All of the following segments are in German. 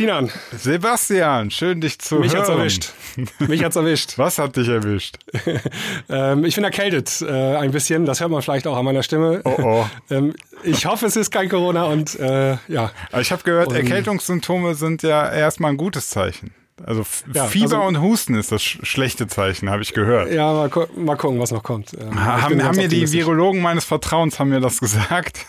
Sinan. Sebastian, schön dich zu Mich hören. hat's erwischt. Mich hat's erwischt. Was hat dich erwischt? ähm, ich bin erkältet äh, ein bisschen, das hört man vielleicht auch an meiner Stimme. Oh oh. ähm, ich hoffe, es ist kein Corona und äh, ja. Aber ich habe gehört, Erkältungssymptome sind ja erstmal ein gutes Zeichen. Also Ja, Fieber also- und Husten ist das sch schlechte Zeichen, habe ich gehört. Ja, mal, mal gucken, was noch kommt. Ähm, Haben, haben mir die. Virologen meines Vertrauens haben mir das gesagt.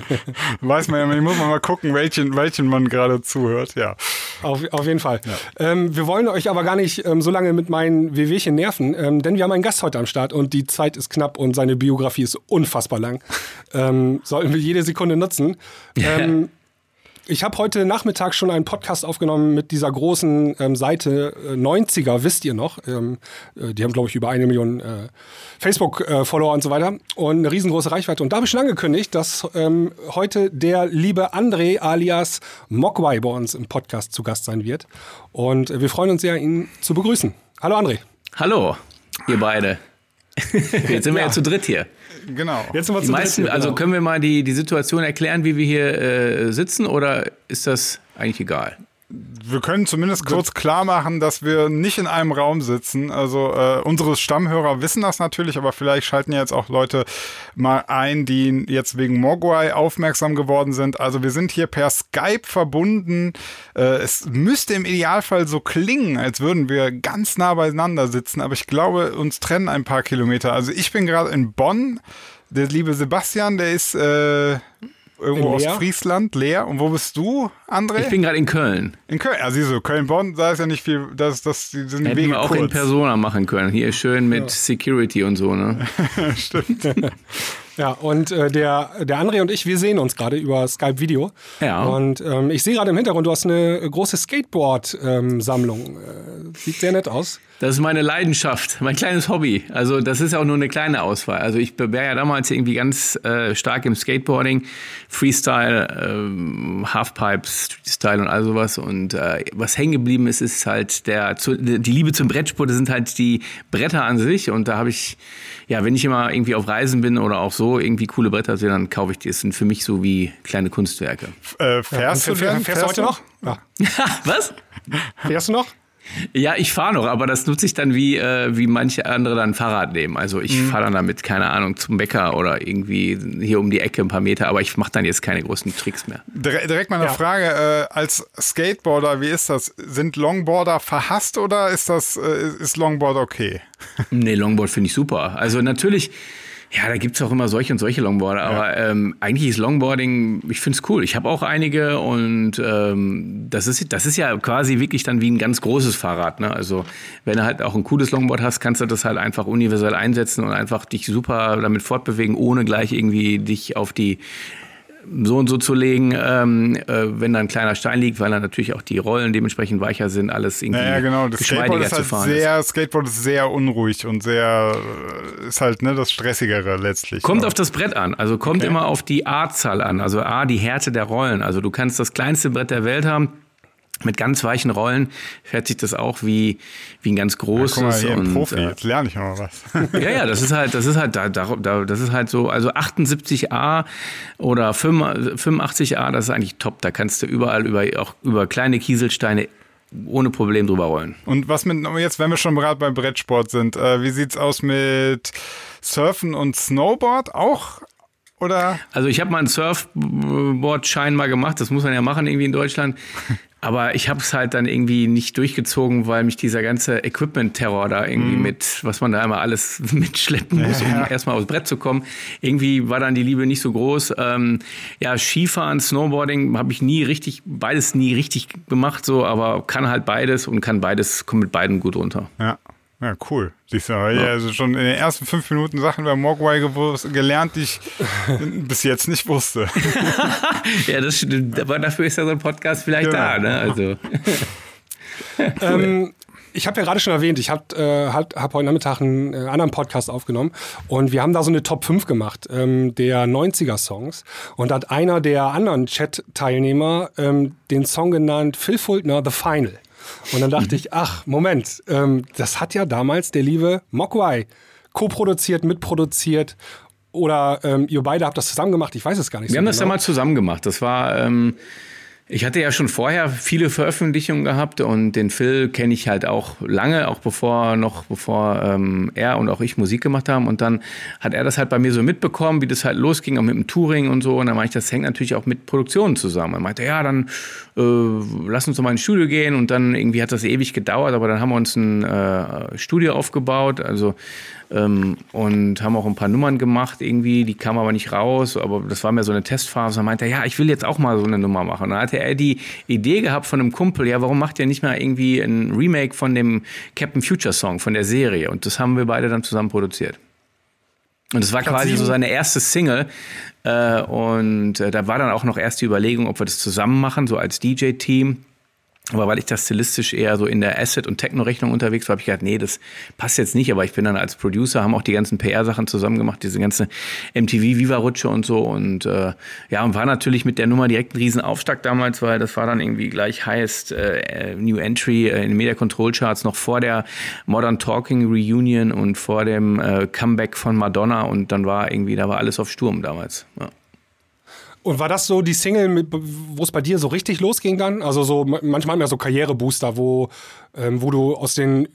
Weiß man ja, ich muss mal gucken, welchen, welchen man gerade zuhört. Ja. Auf, auf jeden Fall. Ähm, wir wollen euch aber gar nicht ähm, so lange mit meinen Wehwehchen nerven, ähm, denn wir haben einen Gast heute am Start und die Zeit ist knapp und seine Biografie ist unfassbar lang. ähm, sollten wir jede Sekunde nutzen. Ich habe heute Nachmittag schon einen Podcast aufgenommen mit dieser großen ähm, Seite äh, 90er, wisst ihr noch? Ähm, äh, die haben, glaube ich, über eine Million äh, Facebook-Follower und so weiter und eine riesengroße Reichweite. Und da habe ich schon angekündigt, dass ähm, heute der liebe André alias Mogwai bei uns im Podcast zu Gast sein wird. Und äh, wir freuen uns sehr, ihn zu begrüßen. Hallo André. Hallo, ihr beide. Jetzt sind wir ja, zu dritt hier. Genau. Jetzt wir Die zu meisten, dritt also genau. können wir mal die, die Situation erklären, wie wir hier äh, sitzen, oder ist das eigentlich egal? Wir können zumindest kurz klar machen, dass wir nicht in einem Raum sitzen. Also äh, unsere Stammhörer wissen das natürlich, aber vielleicht schalten ja jetzt auch Leute mal ein, die jetzt wegen Mogwai aufmerksam geworden sind. Also wir sind hier per Skype verbunden. Äh, es müsste im Idealfall so klingen, als würden wir ganz nah beieinander sitzen, aber ich glaube, uns trennen ein paar Kilometer. Also ich bin gerade in Bonn. Der liebe Sebastian, der ist äh, irgendwo In aus? Friesland, leer. Und wo bist du, André? Ich bin gerade in Köln. In Köln, ja, siehst du, Köln-Bonn, da ist ja nicht viel, das, das, die sind Hätten Wege wir auch kurz. in Persona machen können. Hier schön mit Security und so, ne? Ja, und äh, der, der André und ich, wir sehen uns gerade über Skype-Video. Ja. Und ähm, ich sehe gerade im Hintergrund, du hast eine große Skateboard-Sammlung. äh, sieht sehr nett aus. Das ist meine Leidenschaft, mein kleines Hobby. Also das ist auch nur eine kleine Auswahl. Also ich war ja damals irgendwie ganz äh, stark im Skateboarding, Freestyle, ähm, Halfpipe, Streetstyle und all sowas. Und äh, was hängen geblieben ist, ist halt der zu, die Liebe zum Brettsport. Das sind halt die Bretter an sich. Und da habe ich, ja, wenn ich immer irgendwie auf Reisen bin oder auch so irgendwie coole Bretter sehe, dann kaufe ich die. Das sind für mich so wie kleine Kunstwerke. Äh, fährst, Und du denn? fährst du heute noch? Ja. was? Fährst du noch? Ja, ich fahre noch, aber das nutze ich dann wie, äh, wie manche andere dann Fahrrad nehmen. Also ich Mhm. fahre dann damit, keine Ahnung, zum Bäcker oder irgendwie hier um die Ecke ein paar Meter, aber ich mache dann jetzt keine großen Tricks mehr. Dire- Direkt mal eine Ja. Frage, äh, als Skateboarder, wie ist das? Sind Longboarder verhasst oder ist das, äh, ist Longboard okay? Nee, Longboard finde ich super. Also natürlich, ja, da gibt's auch immer solche und solche Longboarder, aber ähm, eigentlich ist Longboarding, ich find's cool. Ich habe auch einige und ähm, das, ist, das ist ja quasi wirklich dann wie ein ganz großes Fahrrad. Ne? Also wenn du halt auch ein cooles Longboard hast, kannst du das halt einfach universell einsetzen und einfach dich super damit fortbewegen, ohne gleich irgendwie dich auf die so und so zu legen, ähm, äh, wenn da ein kleiner Stein liegt, weil dann natürlich auch die Rollen dementsprechend weicher sind, alles irgendwie Naja, genau. Das Skateboard geschmeidiger ist zu halt fahren. ist. sehr, Skateboard ist sehr unruhig und sehr, äh, ist halt, ne, das Stressigere letztlich. Kommt Ja. auf das Brett an. Also kommt Okay. immer auf die A-Zahl an. Also A, die Härte der Rollen. Also du kannst das kleinste Brett der Welt haben. Mit ganz weichen Rollen fährt sich das auch wie, wie ein ganz großes. Guck mal, hier ein und, Profi, äh, jetzt lerne ich mal was. ja, ja, das ist halt, das ist halt, da, da, da- das ist halt so, also 78a oder 5 85a, das ist eigentlich top. Da kannst du überall über, auch über kleine Kieselsteine ohne Problem drüber rollen. Und was mit, jetzt, wenn wir schon gerade beim Brettsport sind, äh, wie sieht's aus mit Surfen und Snowboard auch? Oder? Also ich habe mal einen Surfboard-Schein mal gemacht, das muss man ja machen irgendwie in Deutschland. Aber ich habe es halt dann irgendwie nicht durchgezogen, weil mich dieser ganze Equipment-Terror da irgendwie mit, was man da immer alles mitschleppen muss, um Ja. erstmal aufs Brett zu kommen, irgendwie war dann die Liebe nicht so groß. Ähm, ja, Skifahren, Snowboarding habe ich nie richtig, beides nie richtig gemacht, so, aber kann halt beides und kann beides, kommt mit beiden gut runter. Ja. Ja, cool. Siehst du, ja. also schon in den ersten fünf Minuten Sachen über Mogwai gelernt, die ich bis jetzt nicht wusste. Ja, das stimmt. Aber dafür ist ja so ein Podcast vielleicht Genau. da, ne? Also. Ähm, ich habe ja gerade schon erwähnt, ich habe äh, hab, hab heute Nachmittag einen äh, anderen Podcast aufgenommen und wir haben da so eine Top 5 gemacht ähm, der 90er-Songs. Und da hat einer der anderen Chat-Teilnehmer ähm, den Song genannt Phil Fultner, The Final. Und dann dachte ich, ach, Moment, ähm, das hat ja damals der liebe Mogwai co-produziert, mitproduziert. Oder ähm, ihr beide habt das zusammen gemacht, ich weiß es gar nicht Wir so haben das genau. damals zusammen gemacht. Das war, ähm, Ich hatte ja schon vorher viele Veröffentlichungen gehabt und den Phil kenne ich halt auch lange, auch bevor noch bevor ähm, er und auch ich Musik gemacht haben. Und dann hat er das halt bei mir so mitbekommen, wie das halt losging, auch mit dem Touring und so. Und dann meinte ich, das hängt natürlich auch mit Produktionen zusammen. Er meinte, ja, dann äh, lass uns doch mal ins Studio gehen. Und dann irgendwie hat das ewig gedauert, aber dann haben wir uns ein äh, Studio aufgebaut. Also ähm, und haben auch ein paar Nummern gemacht irgendwie, die kamen aber nicht raus, aber das war mir so eine Testphase. Da meinte er, ja, ich will jetzt auch mal so eine Nummer machen. Und dann hatte er die Idee gehabt von einem Kumpel, ja, warum macht ihr nicht mal irgendwie ein Remake von dem Captain Future Song, von der Serie? Und das haben wir beide dann zusammen produziert. Und das war quasi so seine erste Single. Äh, und äh, da war dann auch noch erst die Überlegung, ob wir das zusammen machen, so als DJ-Team. Aber weil ich da stilistisch eher so in der Asset- und Techno-Rechnung unterwegs war, habe ich gedacht, nee, das passt jetzt nicht. Aber ich bin dann als Producer, haben auch die ganzen PR-Sachen zusammen gemacht, diese ganze MTV-Viva-Rutsche und so. Und äh, ja, und war natürlich mit der Nummer direkt ein Riesenaufschlag damals, weil das war dann irgendwie gleich Highest äh, New Entry äh, in den Media Control Charts, noch vor der Modern Talking Reunion und vor dem äh, Comeback von Madonna. Und dann war irgendwie, da war alles auf Sturm damals. Ja. Und war das so die Single, wo es bei dir so richtig losging dann? Also so manchmal haben ja so Karrierebooster, wo, ähm, wo du aus den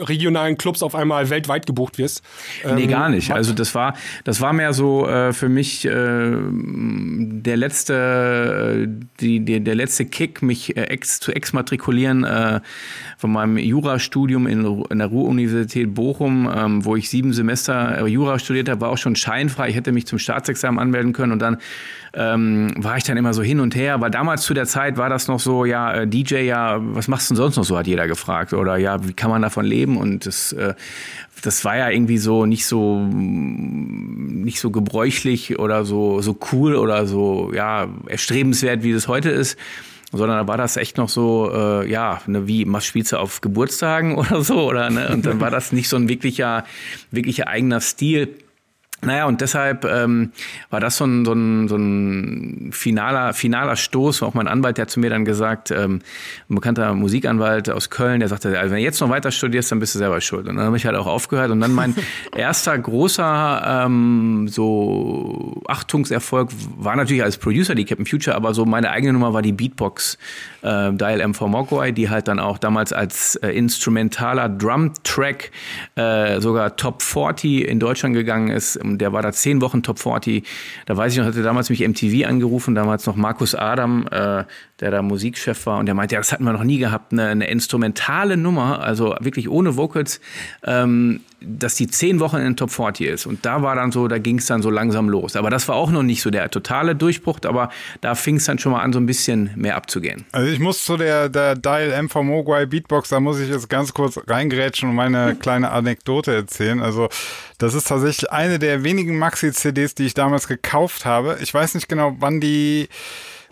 regionalen Clubs auf einmal weltweit gebucht wirst. Ähm, nee, gar nicht. Also das war, das war mehr so äh, für mich äh, der letzte, äh, die, die, der letzte Kick, mich äh, ex, zu exmatrikulieren äh, von meinem Jurastudium in, in der Ruhr-Universität Bochum, ähm, wo ich sieben Semester äh, Jura studiert habe, war auch schon scheinfrei. Ich hätte mich zum Staatsexamen anmelden können und dann ähm, war ich dann immer so hin und her. Weil damals zu der Zeit war das noch so, ja, äh, DJ, ja, was machst du denn sonst noch so, hat jeder gefragt. Oder ja, wie kann man davon leben? Und das, äh, das war ja irgendwie so nicht so nicht so gebräuchlich oder so, so cool oder so, ja, erstrebenswert, wie das heute ist sondern da war das echt noch so, äh, ja, ne, wie spielst du auf Geburtstagen oder so, oder ne? Und dann war das nicht so ein wirklicher, wirklicher eigener Stil. Naja, und deshalb ähm, war das so ein, so ein, so ein finaler, finaler Stoß. Auch mein Anwalt, der hat zu mir dann gesagt, ähm, ein bekannter Musikanwalt aus Köln, der sagte, also wenn du jetzt noch weiter studierst, dann bist du selber schuld. Und dann habe ich halt auch aufgehört. Und dann mein erster großer ähm, so Achtungserfolg war natürlich als Producer die Captain Future, aber so meine eigene Nummer war die Beatbox äh, Dial M for Mogwai, die halt dann auch damals als äh, instrumentaler Drum-Track äh, sogar Top 40 in Deutschland gegangen ist. Der war da zehn Wochen Top 40. Da weiß ich noch, hatte damals mich MTV angerufen, damals noch Markus Adam, äh, der da Musikchef war, und der meinte, ja, das hatten wir noch nie gehabt, eine, eine instrumentale Nummer, also wirklich ohne Vocals, ähm, dass die zehn Wochen in den Top 40 ist. Und da war dann so, da ging es dann so langsam los. Aber das war auch noch nicht so der totale Durchbruch, aber da fing es dann schon mal an, so ein bisschen mehr abzugehen. Also ich muss zu der, der Dial M von Mogwai Beatbox, da muss ich jetzt ganz kurz reingrätschen und meine kleine Anekdote erzählen. Also das ist tatsächlich eine der wenigen Maxi-CDs, die ich damals gekauft habe. Ich weiß nicht genau, wann die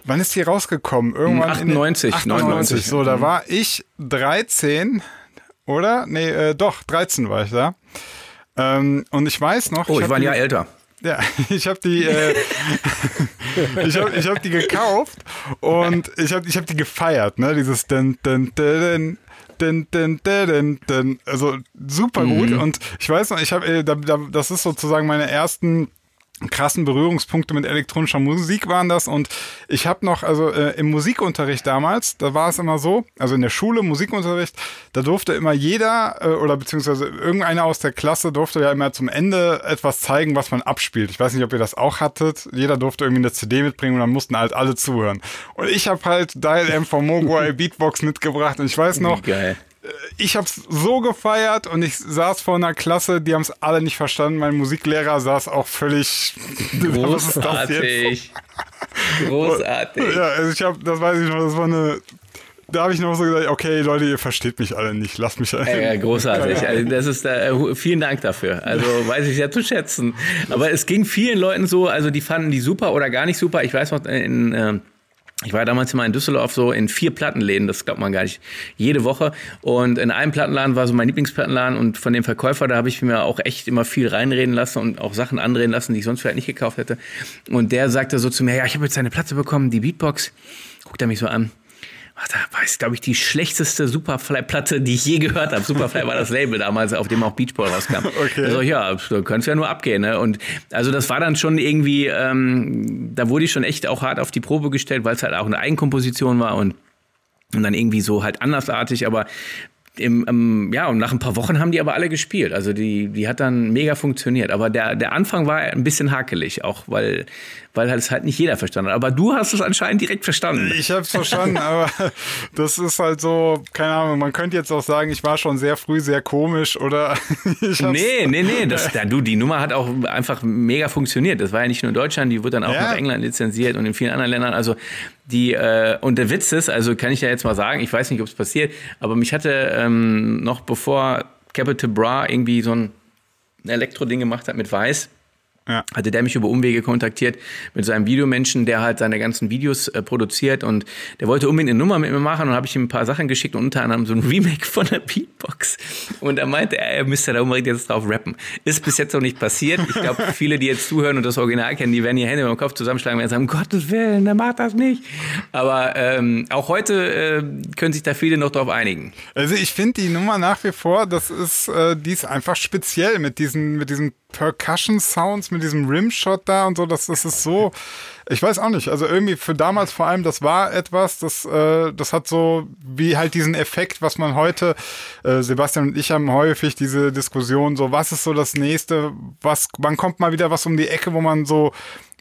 Wann ist die rausgekommen? Irgendwann 98, 98. 99. So, da war ich 13 oder? Nee, äh, doch, 13 war ich da. Ähm, und ich weiß noch. Oh, ich, ich war ein Jahr älter. Ja, ich habe die, äh, ich habe ich hab die gekauft und ich habe ich hab die gefeiert, ne? Dieses dun, dun, dun, dun, dun, dun, dun, also super gut mhm. und ich weiß noch, ich habe, äh, da, da, das ist sozusagen meine ersten krassen Berührungspunkte mit elektronischer Musik waren das und ich habe noch also äh, im Musikunterricht damals, da war es immer so, also in der Schule Musikunterricht, da durfte immer jeder äh, oder beziehungsweise irgendeiner aus der Klasse durfte ja immer zum Ende etwas zeigen, was man abspielt. Ich weiß nicht, ob ihr das auch hattet. Jeder durfte irgendwie eine CD mitbringen und dann mussten halt alle zuhören. Und ich habe halt Dial M von Mogwai Beatbox mitgebracht und ich weiß noch, Geil ich habe es so gefeiert und ich saß vor einer Klasse, die haben es alle nicht verstanden. Mein Musiklehrer saß auch völlig. Großartig. Großartig. ja, also ich habe, das weiß ich noch, das war eine. Da habe ich noch so gesagt, okay, Leute, ihr versteht mich alle nicht, lasst mich alle. Ja, großartig. Also das ist äh, vielen Dank dafür. Also weiß ich sehr zu schätzen. Aber es ging vielen Leuten so, also die fanden die super oder gar nicht super. Ich weiß noch in äh, ich war damals immer in Düsseldorf so in vier Plattenläden, das glaubt man gar nicht, jede Woche. Und in einem Plattenladen war so mein Lieblingsplattenladen und von dem Verkäufer, da habe ich mir auch echt immer viel reinreden lassen und auch Sachen anreden lassen, die ich sonst vielleicht nicht gekauft hätte. Und der sagte so zu mir, ja, ich habe jetzt eine Platte bekommen, die Beatbox. Guckt er mich so an da war es, glaube ich, die schlechteste Superfly-Platte, die ich je gehört habe. Superfly war das Label damals, auf dem auch Beach Boy rauskam. Okay. Also ja, da könnte es ja nur abgehen. Ne? Und also das war dann schon irgendwie, ähm, da wurde ich schon echt auch hart auf die Probe gestellt, weil es halt auch eine Eigenkomposition war und und dann irgendwie so halt andersartig, aber im, im, ja, und nach ein paar Wochen haben die aber alle gespielt. Also die, die hat dann mega funktioniert. Aber der, der Anfang war ein bisschen hakelig, auch weil, weil es halt nicht jeder verstanden hat. Aber du hast es anscheinend direkt verstanden. Ich habe es verstanden, aber das ist halt so, keine Ahnung, man könnte jetzt auch sagen, ich war schon sehr früh sehr komisch oder ich Nee, nee, nee, das, da, du, die Nummer hat auch einfach mega funktioniert. Das war ja nicht nur in Deutschland, die wurde dann auch ja. in England lizenziert und in vielen anderen Ländern. Also die, äh, und der Witz ist, also kann ich ja jetzt mal sagen, ich weiß nicht, ob es passiert, aber mich hatte ähm, noch bevor Capital Bra irgendwie so ein Elektro-Ding gemacht hat mit Weiß, ja. hatte der mich über Umwege kontaktiert mit seinem Videomenschen, der halt seine ganzen Videos äh, produziert und der wollte unbedingt eine Nummer mit mir machen und habe ich ihm ein paar Sachen geschickt und unter anderem so ein Remake von der Beatbox und er meinte, er müsste da unbedingt jetzt drauf rappen. Ist bis jetzt noch nicht passiert. Ich glaube, viele, die jetzt zuhören und das Original kennen, die werden ihr Hände im Kopf zusammenschlagen und sagen, um Gottes Willen, der macht das nicht. Aber ähm, auch heute äh, können sich da viele noch drauf einigen. Also ich finde die Nummer nach wie vor, das ist, äh, die ist einfach speziell mit diesen, mit diesen Percussion Sounds, mit diesem Rimshot da und so, das, das ist so, ich weiß auch nicht, also irgendwie für damals vor allem, das war etwas, das, äh, das hat so wie halt diesen Effekt, was man heute, äh, Sebastian und ich haben häufig diese Diskussion, so was ist so das nächste, was, wann kommt mal wieder was um die Ecke, wo man so,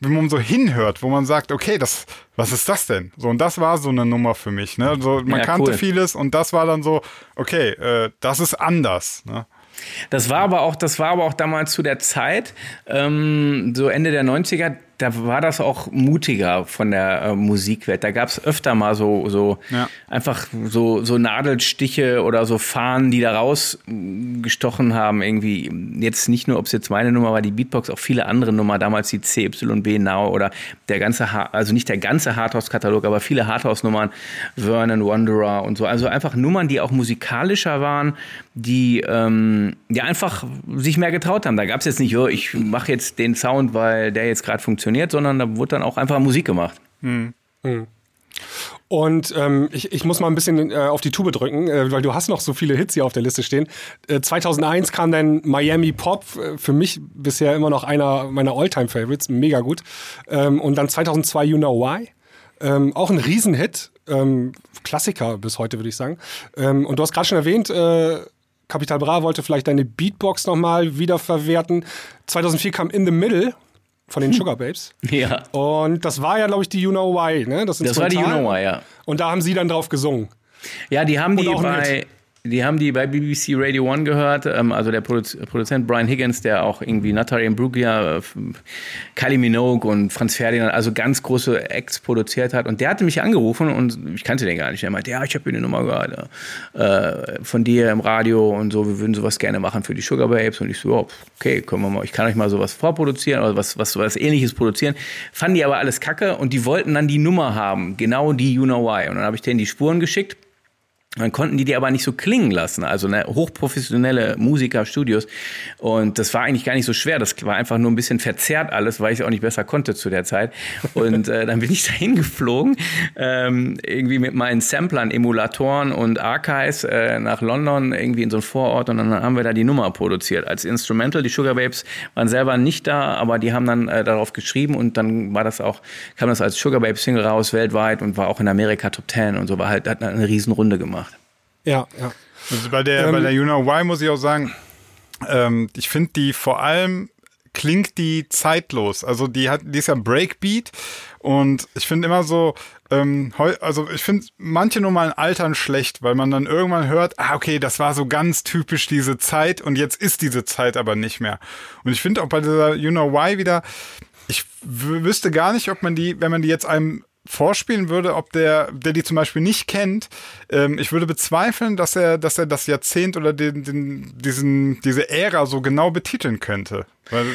wenn man so hinhört, wo man sagt, okay, das, was ist das denn? So, und das war so eine Nummer für mich, ne? So, man ja, kannte cool. vieles und das war dann so, okay, äh, das ist anders, ne? Das war aber auch, das war aber auch damals zu der Zeit, ähm, so Ende der 90er, da war das auch mutiger von der äh, Musikwelt. Da gab es öfter mal so, so ja. einfach so, so Nadelstiche oder so Fahnen, die da rausgestochen haben. Irgendwie jetzt nicht nur, ob es jetzt meine Nummer war, die Beatbox, auch viele andere Nummer, damals die CYB Now oder der ganze, ha also nicht der ganze Hardhouse-Katalog, aber viele Hardhouse-Nummern, Vernon Wanderer und so. Also einfach Nummern, die auch musikalischer waren, die, ähm, die einfach sich mehr getraut haben. Da gab es jetzt nicht, oh, ich mache jetzt den Sound, weil der jetzt gerade funktioniert funktioniert, sondern da wurde dann auch einfach Musik gemacht. Mhm. Mhm. Und ähm, ich, ich muss mal ein bisschen äh, auf die Tube drücken, äh, weil du hast noch so viele Hits hier auf der Liste stehen. Äh, 2001 kam dann Miami Pop, äh, für mich bisher immer noch einer meiner All-Time-Favorites, mega gut. Ähm, und dann 2002 You Know Why, ähm, auch ein Riesenhit, ähm, Klassiker bis heute würde ich sagen. Ähm, und du hast gerade schon erwähnt, äh, Capital Bra wollte vielleicht deine Beatbox nochmal wiederverwerten. 2004 kam In the Middle von den Sugar Babes. Ja. Und das war ja, glaube ich, die You Know Why, ne? Das, das war die You Know Why, ja. Und da haben sie dann drauf gesungen. Ja, die haben die bei, die haben die bei BBC Radio One gehört, ähm, also der Produ Produzent Brian Higgins, der auch irgendwie Natalie Imbruglia, äh, Kylie Minogue und Franz Ferdinand, also ganz große Acts produziert hat. Und der hatte mich angerufen und ich kannte den gar nicht. Er meinte, ja, ich habe eine Nummer gehört äh, von dir im Radio und so, wir würden sowas gerne machen für die Sugar Babes. Und ich so, okay, können wir mal, ich kann euch mal sowas vorproduzieren oder was, was, was ähnliches produzieren. Fanden die aber alles kacke und die wollten dann die Nummer haben, genau die You Know Why. Und dann habe ich denen die Spuren geschickt dann konnten die die aber nicht so klingen lassen, also ne, hochprofessionelle Musiker, Studios. Und das war eigentlich gar nicht so schwer. Das war einfach nur ein bisschen verzerrt alles, weil ich auch nicht besser konnte zu der Zeit. Und äh, dann bin ich dahin geflogen, ähm, irgendwie mit meinen Samplern, Emulatoren und Archives äh, nach London, irgendwie in so einen Vorort. Und dann haben wir da die Nummer produziert als Instrumental. Die Sugar Babes waren selber nicht da, aber die haben dann äh, darauf geschrieben und dann war das auch, kam das als Sugar Babes Single raus weltweit und war auch in Amerika Top Ten und so, war halt, hat eine Riesenrunde gemacht. Ja, ja. Also bei der, ähm, bei der You Know Why muss ich auch sagen, ähm, ich finde die vor allem klingt die zeitlos. Also die hat, die ist ja Breakbeat und ich finde immer so, ähm, also ich finde manche Nummern altern schlecht, weil man dann irgendwann hört, ah okay, das war so ganz typisch diese Zeit und jetzt ist diese Zeit aber nicht mehr. Und ich finde auch bei dieser You Know Why wieder, ich wüsste gar nicht, ob man die, wenn man die jetzt einem vorspielen würde, ob der, der die zum Beispiel nicht kennt, ähm, ich würde bezweifeln, dass er, dass er das Jahrzehnt oder den, den, diesen, diese Ära so genau betiteln könnte. Weil,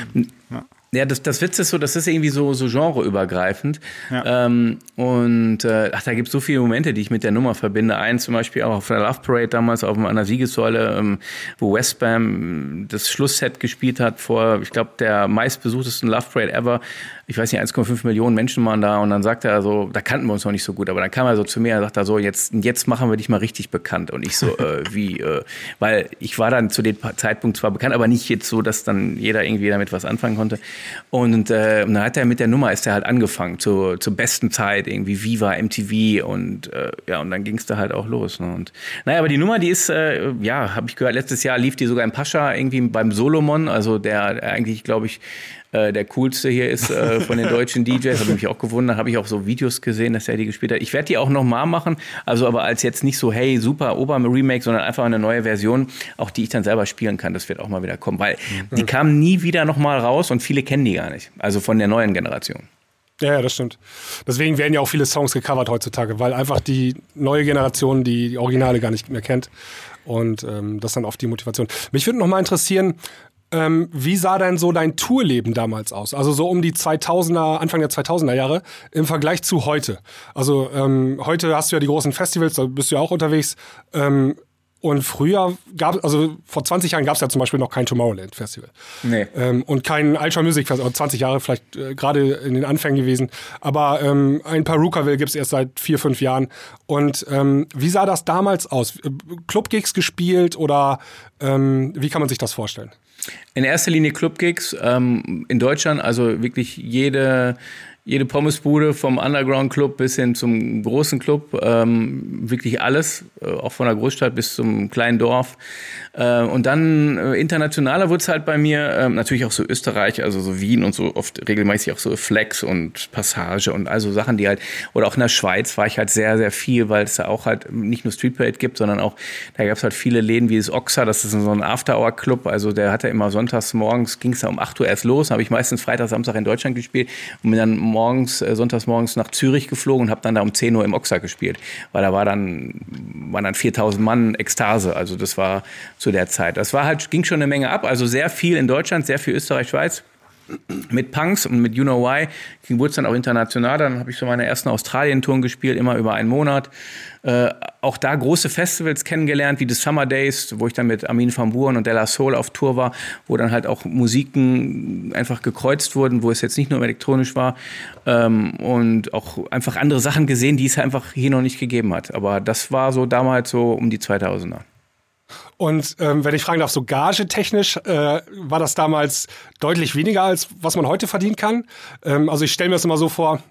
ja. Ja, das, das Witz ist so, das ist irgendwie so, so genreübergreifend. Ja. Ähm, und äh, ach, da gibt es so viele Momente, die ich mit der Nummer verbinde. Einen zum Beispiel auch auf der Love Parade damals auf einer Siegessäule, ähm, wo Westbam das Schlussset gespielt hat vor, ich glaube, der meistbesuchtesten Love Parade ever ich weiß nicht, 1,5 Millionen Menschen waren da und dann sagte er so, da kannten wir uns noch nicht so gut, aber dann kam er so zu mir und sagte so, jetzt, jetzt machen wir dich mal richtig bekannt. Und ich so, äh, wie, äh, weil ich war dann zu dem Zeitpunkt zwar bekannt, aber nicht jetzt so, dass dann jeder irgendwie damit was anfangen konnte. Und, äh, und dann hat er mit der Nummer, ist er halt angefangen, zur, zur besten Zeit, irgendwie Viva, MTV und äh, ja, und dann ging es da halt auch los. Ne? Und naja, aber die Nummer, die ist, äh, ja, habe ich gehört, letztes Jahr lief die sogar in Pascha irgendwie beim Solomon, also der eigentlich, glaube ich, äh, der coolste hier ist äh, von den deutschen DJs. Habe mich auch gewundert, habe ich auch so Videos gesehen, dass er die gespielt hat. Ich werde die auch nochmal machen, also aber als jetzt nicht so, hey, super Ober-Remake, sondern einfach eine neue Version, auch die ich dann selber spielen kann. Das wird auch mal wieder kommen, weil mhm. die kamen nie wieder nochmal raus und viele kennen die gar nicht. Also von der neuen Generation. Ja, ja, das stimmt. Deswegen werden ja auch viele Songs gecovert heutzutage, weil einfach die neue Generation die, die Originale gar nicht mehr kennt. Und ähm, das ist dann oft die Motivation. Mich würde noch mal interessieren, ähm, wie sah denn so dein Tourleben damals aus? Also so um die 2000er, Anfang der 2000er Jahre im Vergleich zu heute. Also ähm, heute hast du ja die großen Festivals, da bist du ja auch unterwegs. Ähm, und früher gab also vor 20 Jahren gab es ja zum Beispiel noch kein Tomorrowland Festival. Nee. Ähm, und kein Ultra Music Festival, 20 Jahre vielleicht äh, gerade in den Anfängen gewesen. Aber ähm, ein Perukaville gibt es erst seit vier, fünf Jahren. Und ähm, wie sah das damals aus? Clubgigs gespielt oder ähm, wie kann man sich das vorstellen? In erster Linie Clubgigs ähm, in Deutschland, also wirklich jede jede Pommesbude vom Underground Club bis hin zum großen Club, ähm, wirklich alles, äh, auch von der Großstadt bis zum kleinen Dorf. Äh, und dann äh, internationaler wurde es halt bei mir, äh, natürlich auch so Österreich, also so Wien und so oft regelmäßig auch so Flex und Passage und also Sachen, die halt, oder auch in der Schweiz war ich halt sehr, sehr viel, weil es da auch halt nicht nur Street Parade gibt, sondern auch, da gab es halt viele Läden wie das Oxa, das ist so ein After-Hour-Club, also der hatte immer sonntags morgens, ging es da um 8 Uhr erst los, habe ich meistens Freitag, Samstag in Deutschland gespielt und bin dann morgens, äh, sonntags morgens nach Zürich geflogen und habe dann da um 10 Uhr im Oxa gespielt, weil da war dann, waren dann 4000 Mann Ekstase, also das war zu der Zeit. Das war halt, ging schon eine Menge ab, also sehr viel in Deutschland, sehr viel Österreich, Schweiz mit Punks und mit You Know Why wurde es dann auch international. Dann habe ich so meine ersten Australien-Touren gespielt, immer über einen Monat. Äh, auch da große Festivals kennengelernt, wie die Summer Days, wo ich dann mit Armin van Buuren und Della Soul auf Tour war, wo dann halt auch Musiken einfach gekreuzt wurden, wo es jetzt nicht nur elektronisch war ähm, und auch einfach andere Sachen gesehen, die es einfach hier noch nicht gegeben hat. Aber das war so damals so um die 2000er. Und ähm, wenn ich fragen darf, so gagetechnisch äh, war das damals deutlich weniger, als was man heute verdienen kann. Ähm, also ich stelle mir das immer so vor,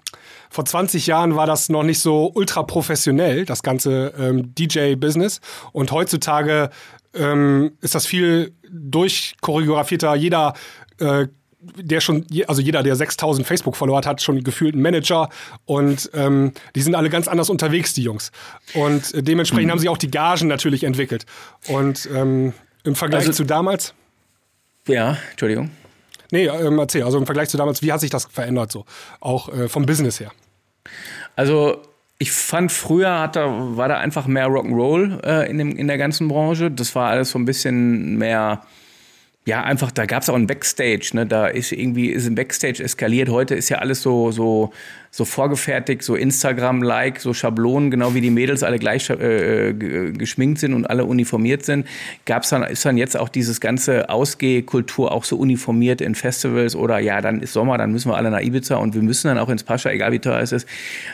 vor 20 Jahren war das noch nicht so ultra professionell, das ganze ähm, DJ-Business. Und heutzutage ähm, ist das viel durchchoreografierter. Jeder äh, der schon, also jeder, der 6000 Facebook-Follower hat, hat schon gefühlt einen Manager und ähm, die sind alle ganz anders unterwegs, die Jungs. Und äh, dementsprechend mhm. haben sich auch die Gagen natürlich entwickelt. Und ähm, im Vergleich also, zu damals. Ja, Entschuldigung. Nee, ähm, erzähl, also im Vergleich zu damals, wie hat sich das verändert so? Auch äh, vom Business her. Also ich fand früher hat da, war da einfach mehr Rock'n'Roll äh, in, in der ganzen Branche. Das war alles so ein bisschen mehr ja, einfach, da gab es auch ein Backstage, ne? Da ist irgendwie, ist ein Backstage eskaliert. Heute ist ja alles so, so so vorgefertigt, so Instagram-like, so Schablonen, genau wie die Mädels alle gleich äh, geschminkt sind und alle uniformiert sind, gab's dann, ist dann jetzt auch dieses ganze Ausgehkultur auch so uniformiert in Festivals oder ja, dann ist Sommer, dann müssen wir alle nach Ibiza und wir müssen dann auch ins Pascha, egal wie teuer es ist.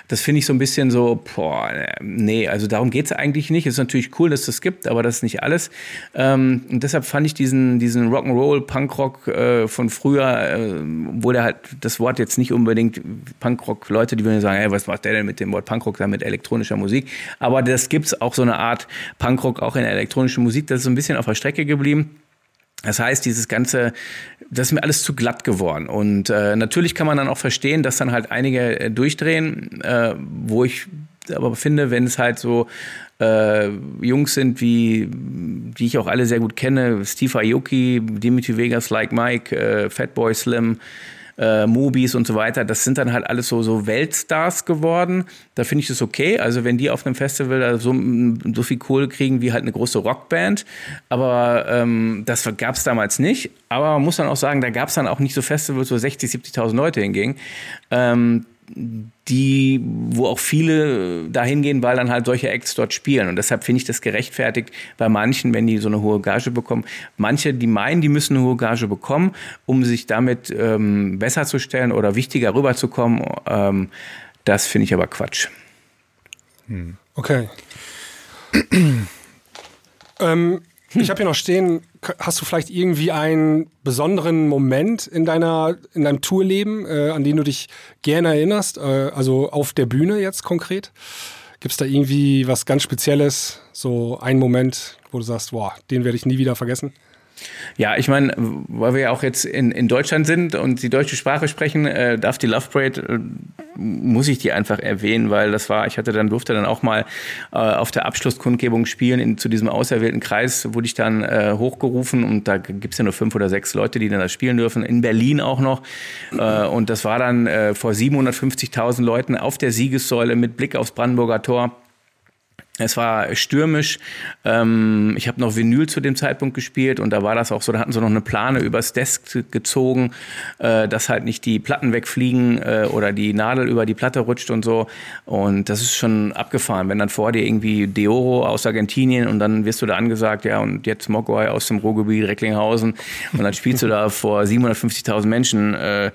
Das finde ich so ein bisschen so, boah, nee, also darum geht's eigentlich nicht. Es ist natürlich cool, dass es das gibt, aber das ist nicht alles. Ähm, und deshalb fand ich diesen, diesen Rock'n'Roll, Punkrock äh, von früher, äh, wo der halt das Wort jetzt nicht unbedingt Punkrock Leute, die würden sagen, hey, was macht der denn mit dem Wort Punkrock da mit elektronischer Musik? Aber das gibt es auch so eine Art Punkrock auch in der elektronischen Musik. Das ist so ein bisschen auf der Strecke geblieben. Das heißt, dieses ganze, das ist mir alles zu glatt geworden. Und äh, natürlich kann man dann auch verstehen, dass dann halt einige äh, durchdrehen, äh, wo ich aber finde, wenn es halt so äh, Jungs sind, wie, die ich auch alle sehr gut kenne, Steve Aoki, Dimitri Vegas, Like Mike, äh, Fatboy Slim, äh, Mobis und so weiter, das sind dann halt alles so, so Weltstars geworden. Da finde ich das okay. Also wenn die auf einem Festival so, so viel Kohle kriegen wie halt eine große Rockband. Aber ähm, das gab es damals nicht. Aber man muss dann auch sagen, da gab es dann auch nicht so Festivals, wo 60, 70.000 Leute hingingen. Ähm, die, wo auch viele dahin gehen, weil dann halt solche Acts dort spielen. Und deshalb finde ich das gerechtfertigt bei manchen, wenn die so eine hohe Gage bekommen. Manche, die meinen, die müssen eine hohe Gage bekommen, um sich damit ähm, besser zu stellen oder wichtiger rüberzukommen. Ähm, das finde ich aber Quatsch. Hm. Okay. ähm, ich habe hier noch stehen, hast du vielleicht irgendwie einen besonderen Moment in deiner in deinem Tourleben, äh, an den du dich gerne erinnerst? Äh, also auf der Bühne jetzt konkret? Gibt es da irgendwie was ganz Spezielles, so einen Moment, wo du sagst, boah, den werde ich nie wieder vergessen? Ja, ich meine, weil wir ja auch jetzt in, in Deutschland sind und die deutsche Sprache sprechen, äh, darf die Love Parade, äh, muss ich die einfach erwähnen, weil das war, ich hatte dann, durfte dann auch mal äh, auf der Abschlusskundgebung spielen, in, zu diesem auserwählten Kreis wurde ich dann äh, hochgerufen und da gibt's ja nur fünf oder sechs Leute, die dann das spielen dürfen, in Berlin auch noch. Äh, und das war dann äh, vor 750.000 Leuten auf der Siegessäule mit Blick aufs Brandenburger Tor. Es war stürmisch. Ähm, ich habe noch Vinyl zu dem Zeitpunkt gespielt und da war das auch so, da hatten sie noch eine Plane übers Desk gezogen, äh, dass halt nicht die Platten wegfliegen äh, oder die Nadel über die Platte rutscht und so. Und das ist schon abgefahren, wenn dann vor dir irgendwie Deoro aus Argentinien und dann wirst du da angesagt, ja, und jetzt Mogwai aus dem Ruhrgebiet, Recklinghausen und dann spielst du da vor 750.000 Menschen. Äh,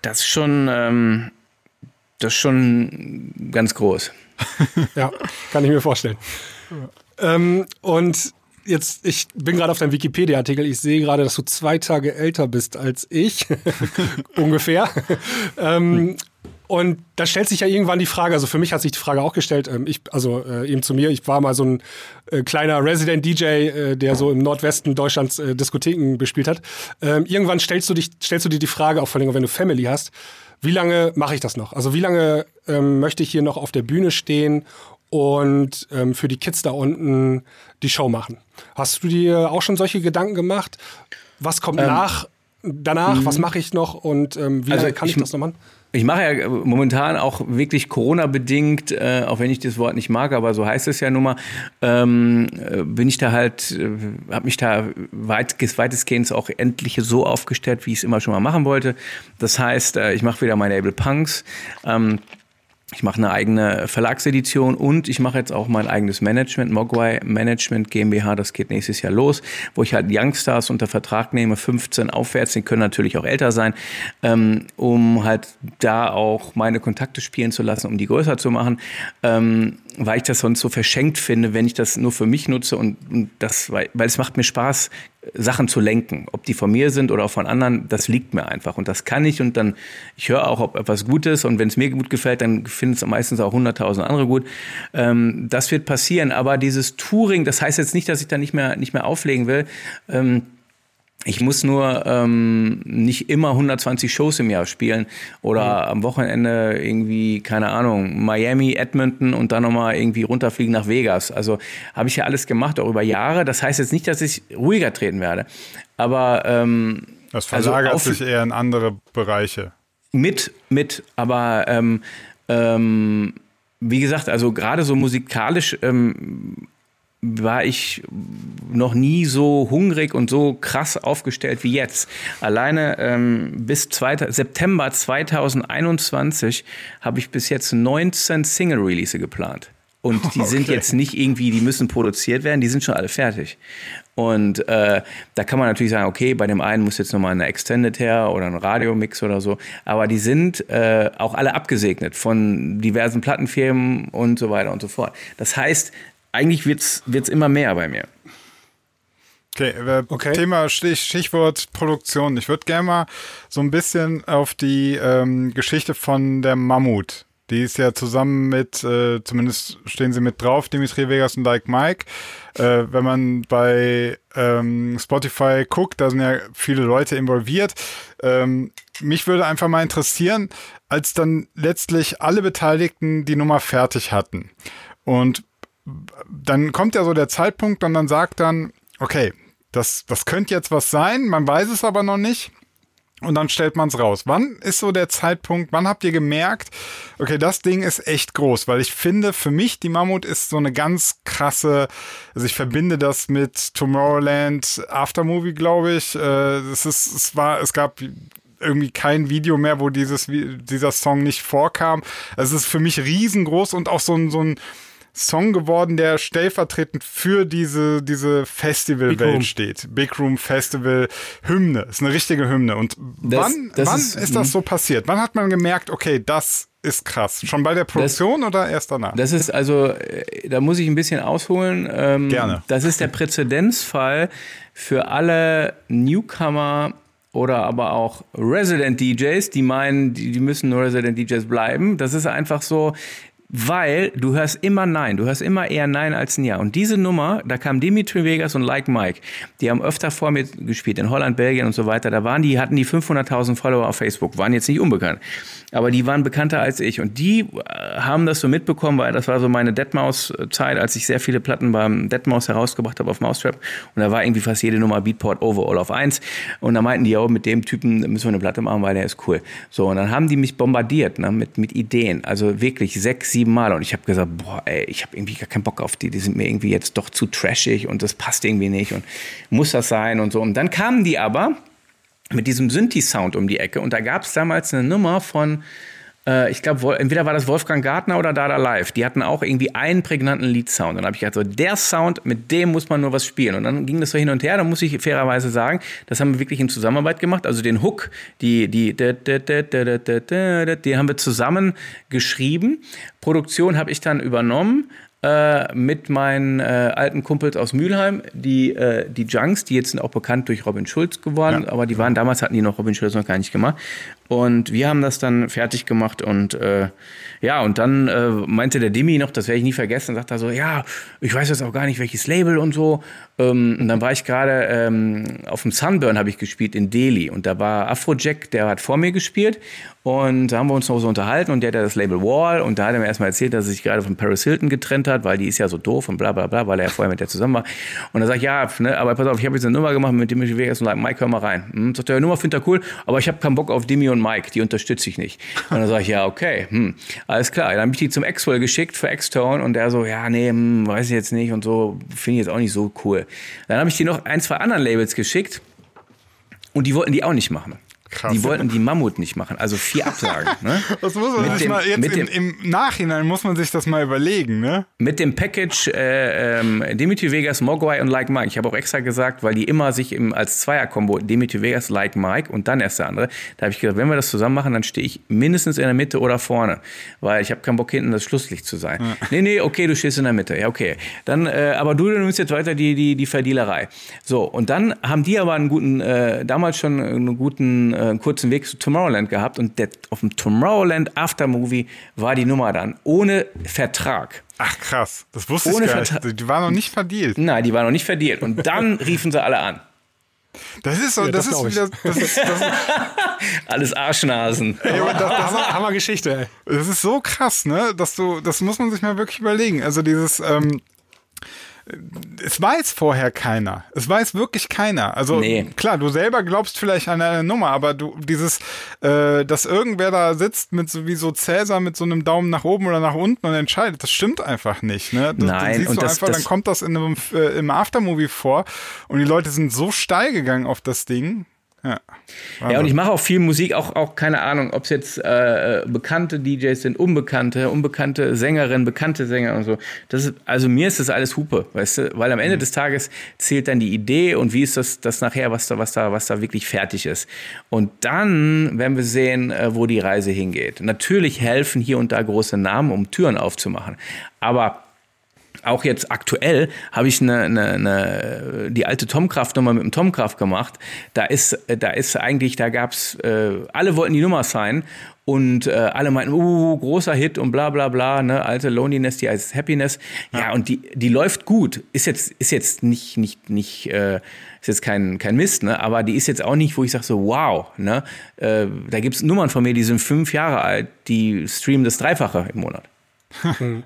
das ist schon, ähm, das ist schon ganz groß. ja, kann ich mir vorstellen. Ähm, und jetzt, ich bin gerade auf deinem Wikipedia-Artikel. Ich sehe gerade, dass du zwei Tage älter bist als ich. Ungefähr. ähm, und da stellt sich ja irgendwann die Frage, also für mich hat sich die Frage auch gestellt, ähm, ich, also äh, eben zu mir, ich war mal so ein äh, kleiner Resident DJ, äh, der so im Nordwesten Deutschlands äh, Diskotheken bespielt hat. Ähm, irgendwann stellst du dich, stellst du dir die Frage, auch vor allem wenn du Family hast, wie lange mache ich das noch? Also wie lange ähm, möchte ich hier noch auf der Bühne stehen und ähm, für die Kids da unten die Show machen? Hast du dir auch schon solche Gedanken gemacht? Was kommt ähm, nach, danach? Was mhm. mache ich noch und ähm, wie also lange kann ich, ich das noch machen? Ich mache ja momentan auch wirklich Corona-bedingt, äh, auch wenn ich das Wort nicht mag, aber so heißt es ja nun mal, ähm, äh, bin ich da halt, äh, habe mich da weit, weitestgehend auch endlich so aufgestellt, wie ich es immer schon mal machen wollte. Das heißt, äh, ich mache wieder meine Able Punks. Ähm, ich mache eine eigene Verlagsedition und ich mache jetzt auch mein eigenes Management, Mogwai Management GmbH, das geht nächstes Jahr los, wo ich halt Youngstars unter Vertrag nehme, 15 aufwärts, die können natürlich auch älter sein, ähm, um halt da auch meine Kontakte spielen zu lassen, um die größer zu machen. Ähm, weil ich das sonst so verschenkt finde, wenn ich das nur für mich nutze und, und das, weil, weil es macht mir Spaß, Sachen zu lenken. Ob die von mir sind oder von anderen, das liegt mir einfach und das kann ich und dann, ich höre auch, ob etwas gut ist und wenn es mir gut gefällt, dann finden es meistens auch hunderttausend andere gut. Ähm, das wird passieren, aber dieses Touring, das heißt jetzt nicht, dass ich da nicht mehr, nicht mehr auflegen will. Ähm, ich muss nur ähm, nicht immer 120 Shows im Jahr spielen oder mhm. am Wochenende irgendwie, keine Ahnung, Miami, Edmonton und dann nochmal irgendwie runterfliegen nach Vegas. Also habe ich ja alles gemacht, auch über Jahre. Das heißt jetzt nicht, dass ich ruhiger treten werde. Aber ähm, das also verlagert also sich eher in andere Bereiche. Mit, mit, aber ähm, ähm, wie gesagt, also gerade so musikalisch ähm, war ich noch nie so hungrig und so krass aufgestellt wie jetzt. Alleine ähm, bis 2, September 2021 habe ich bis jetzt 19 Single-Release geplant. Und die okay. sind jetzt nicht irgendwie, die müssen produziert werden, die sind schon alle fertig. Und äh, da kann man natürlich sagen, okay, bei dem einen muss jetzt nochmal eine Extended her oder ein Radiomix oder so. Aber die sind äh, auch alle abgesegnet von diversen Plattenfirmen und so weiter und so fort. Das heißt, eigentlich wird es immer mehr bei mir. Okay, äh, okay. Thema Stich, Stichwort Produktion. Ich würde gerne mal so ein bisschen auf die ähm, Geschichte von der Mammut. Die ist ja zusammen mit, äh, zumindest stehen sie mit drauf, Dimitri Vegas und Like Mike. Äh, wenn man bei ähm, Spotify guckt, da sind ja viele Leute involviert. Ähm, mich würde einfach mal interessieren, als dann letztlich alle Beteiligten die Nummer fertig hatten. Und dann kommt ja so der Zeitpunkt und dann sagt dann, okay, das, das könnte jetzt was sein, man weiß es aber noch nicht. und dann stellt man es raus. Wann ist so der Zeitpunkt, wann habt ihr gemerkt, okay, das Ding ist echt groß? Weil ich finde, für mich, die Mammut ist so eine ganz krasse, also ich verbinde das mit Tomorrowland Aftermovie, glaube ich. Äh, es, ist, es, war, es gab irgendwie kein Video mehr, wo dieses, dieser Song nicht vorkam. Es ist für mich riesengroß und auch so ein, so ein Song geworden, der stellvertretend für diese, diese Festivalwelt steht. Big Room Festival Hymne. Ist eine richtige Hymne. Und das, wann, das wann ist, ist, das so passiert? Wann hat man gemerkt, okay, das ist krass? Schon bei der Produktion das, oder erst danach? Das ist also, äh, da muss ich ein bisschen ausholen. Ähm, Gerne. Das ist der Präzedenzfall für alle Newcomer oder aber auch Resident DJs, die meinen, die, die müssen nur Resident DJs bleiben. Das ist einfach so, weil du hörst immer Nein, du hörst immer eher Nein als ein Ja. Und diese Nummer, da kam Dimitri Vegas und Like Mike, die haben öfter vor mir gespielt, in Holland, Belgien und so weiter. Da waren die, hatten die 500.000 Follower auf Facebook, waren jetzt nicht unbekannt. Aber die waren bekannter als ich. Und die äh, haben das so mitbekommen, weil das war so meine Deadmaus-Zeit, als ich sehr viele Platten beim Deadmaus herausgebracht habe auf Mousetrap. Und da war irgendwie fast jede Nummer Beatport Overall auf eins. Und da meinten die, ja, mit dem Typen müssen wir eine Platte machen, weil der ist cool. So, und dann haben die mich bombardiert ne, mit, mit Ideen. Also wirklich sechs, sieben sieben Mal und ich habe gesagt, boah, ey, ich habe irgendwie gar keinen Bock auf die, die sind mir irgendwie jetzt doch zu trashig und das passt irgendwie nicht und muss das sein und so. Und dann kamen die aber mit diesem Synthi-Sound um die Ecke und da gab es damals eine Nummer von äh, ich glaube, entweder war das Wolfgang Gartner oder Dada Live. Die hatten auch irgendwie einen prägnanten Lead-Sound. Und dann habe ich gedacht, so, der Sound, mit dem muss man nur was spielen. Und dann ging das so hin und her. Da muss ich fairerweise sagen, das haben wir wirklich in Zusammenarbeit gemacht. Also den Hook, die, die, die, haben wir zusammen geschrieben. Produktion habe ich dann übernommen äh, mit meinen äh, alten Kumpels aus Mülheim, die, äh, die Junks, die jetzt sind auch bekannt durch Robin Schulz geworden, ja. aber die waren damals, hatten die noch Robin Schulz noch gar nicht gemacht. Und wir haben das dann fertig gemacht und äh, ja, und dann äh, meinte der Dimi noch, das werde ich nie vergessen, sagt er so, ja, ich weiß jetzt auch gar nicht, welches Label und so. Ähm, und dann war ich gerade ähm, auf dem Sunburn habe ich gespielt in Delhi und da war Afrojack, der hat vor mir gespielt und da haben wir uns noch so unterhalten und der hat das Label Wall und da hat er mir erstmal erzählt, dass er sich gerade von Paris Hilton getrennt hat, weil die ist ja so doof und bla bla bla, weil er ja vorher mit der zusammen war. Und dann sag ich, ja, ne, aber pass auf, ich habe jetzt eine Nummer gemacht mit Dimitri Vegas und like, Mike, hör mal rein. Hm, sagt er, ja, Nummer findet er cool, aber ich habe keinen Bock auf Dimi und Mike, die unterstütze ich nicht. Und dann sage ich, ja, okay, hm, alles klar. Dann habe ich die zum Exwell geschickt für X-Tone und der so, ja, nee, hm, weiß ich jetzt nicht und so, finde ich jetzt auch nicht so cool. Dann habe ich die noch ein, zwei anderen Labels geschickt und die wollten die auch nicht machen. Krass. Die wollten die Mammut nicht machen, also vier Absagen. Ne? Das muss man mit sich dem, mal jetzt im, im, Nachhinein muss man sich das mal überlegen, ne? Mit dem Package äh, ähm, Dimitri Vegas, Mogwai und Like Mike. Ich habe auch extra gesagt, weil die immer sich im, als Zweier-Kombo Dimitri Vegas, Like Mike und dann erst der andere. Da habe ich gesagt, wenn wir das zusammen machen, dann stehe ich mindestens in der Mitte oder vorne, weil ich habe keinen Bock hinten das Schlusslicht zu sein. Ja. Nee, nee, okay, du stehst in der Mitte. Ja, okay. Dann, äh, aber du nimmst jetzt weiter die, die, die Verdielerei. So, und dann haben die aber einen guten, äh, damals schon einen guten einen kurzen Weg zu Tomorrowland gehabt und der, auf dem Tomorrowland Aftermovie war die Nummer dann ohne Vertrag. Ach krass, das wusste ohne ich gar nicht. Die war noch nicht verdient. Nein, die war noch nicht verdient. Und dann riefen sie alle an. Das ist so, ja, das, das, ist wieder, das, ist, das ist alles Arschnasen. Ey, das, das, Hammer, Hammer Geschichte. Ey. Das ist so krass, ne, dass du, das muss man sich mal wirklich überlegen. Also dieses, ähm, es weiß vorher keiner. Es weiß wirklich keiner. Also nee. klar, du selber glaubst vielleicht an eine Nummer, aber du dieses, äh, dass irgendwer da sitzt mit so wie so Cäsar mit so einem Daumen nach oben oder nach unten und entscheidet, das stimmt einfach nicht. Ne? Das, Nein, siehst und du das, einfach, das, dann kommt das in einem, äh, im Aftermovie vor und die Leute sind so steil gegangen auf das Ding. Ja, ja, und ich mache auch viel Musik, auch, auch keine Ahnung, ob es jetzt äh, bekannte DJs sind, unbekannte, unbekannte Sängerinnen, bekannte Sänger und so. Das ist, also mir ist das alles Hupe, weißt du, weil am Ende mhm. des Tages zählt dann die Idee und wie ist das, das nachher, was da, was da, was da wirklich fertig ist. Und dann werden wir sehen, äh, wo die Reise hingeht. Natürlich helfen hier und da große Namen, um Türen aufzumachen. Aber auch jetzt aktuell habe ich eine, eine, eine, die alte Tomkraft-Nummer mit dem Tomkraft gemacht. Da ist, da ist eigentlich, da gab's, äh, alle wollten die Nummer sein und äh, alle meinten, uh, großer Hit und bla bla bla, ne, alte Loneliness, die als Happiness. Ja, ja, und die, die läuft gut. Ist jetzt, ist jetzt nicht, nicht, nicht, äh, ist jetzt kein, kein Mist, ne? Aber die ist jetzt auch nicht, wo ich sage so, wow, ne? Äh, da gibt's Nummern von mir, die sind fünf Jahre alt, die streamen das Dreifache im Monat.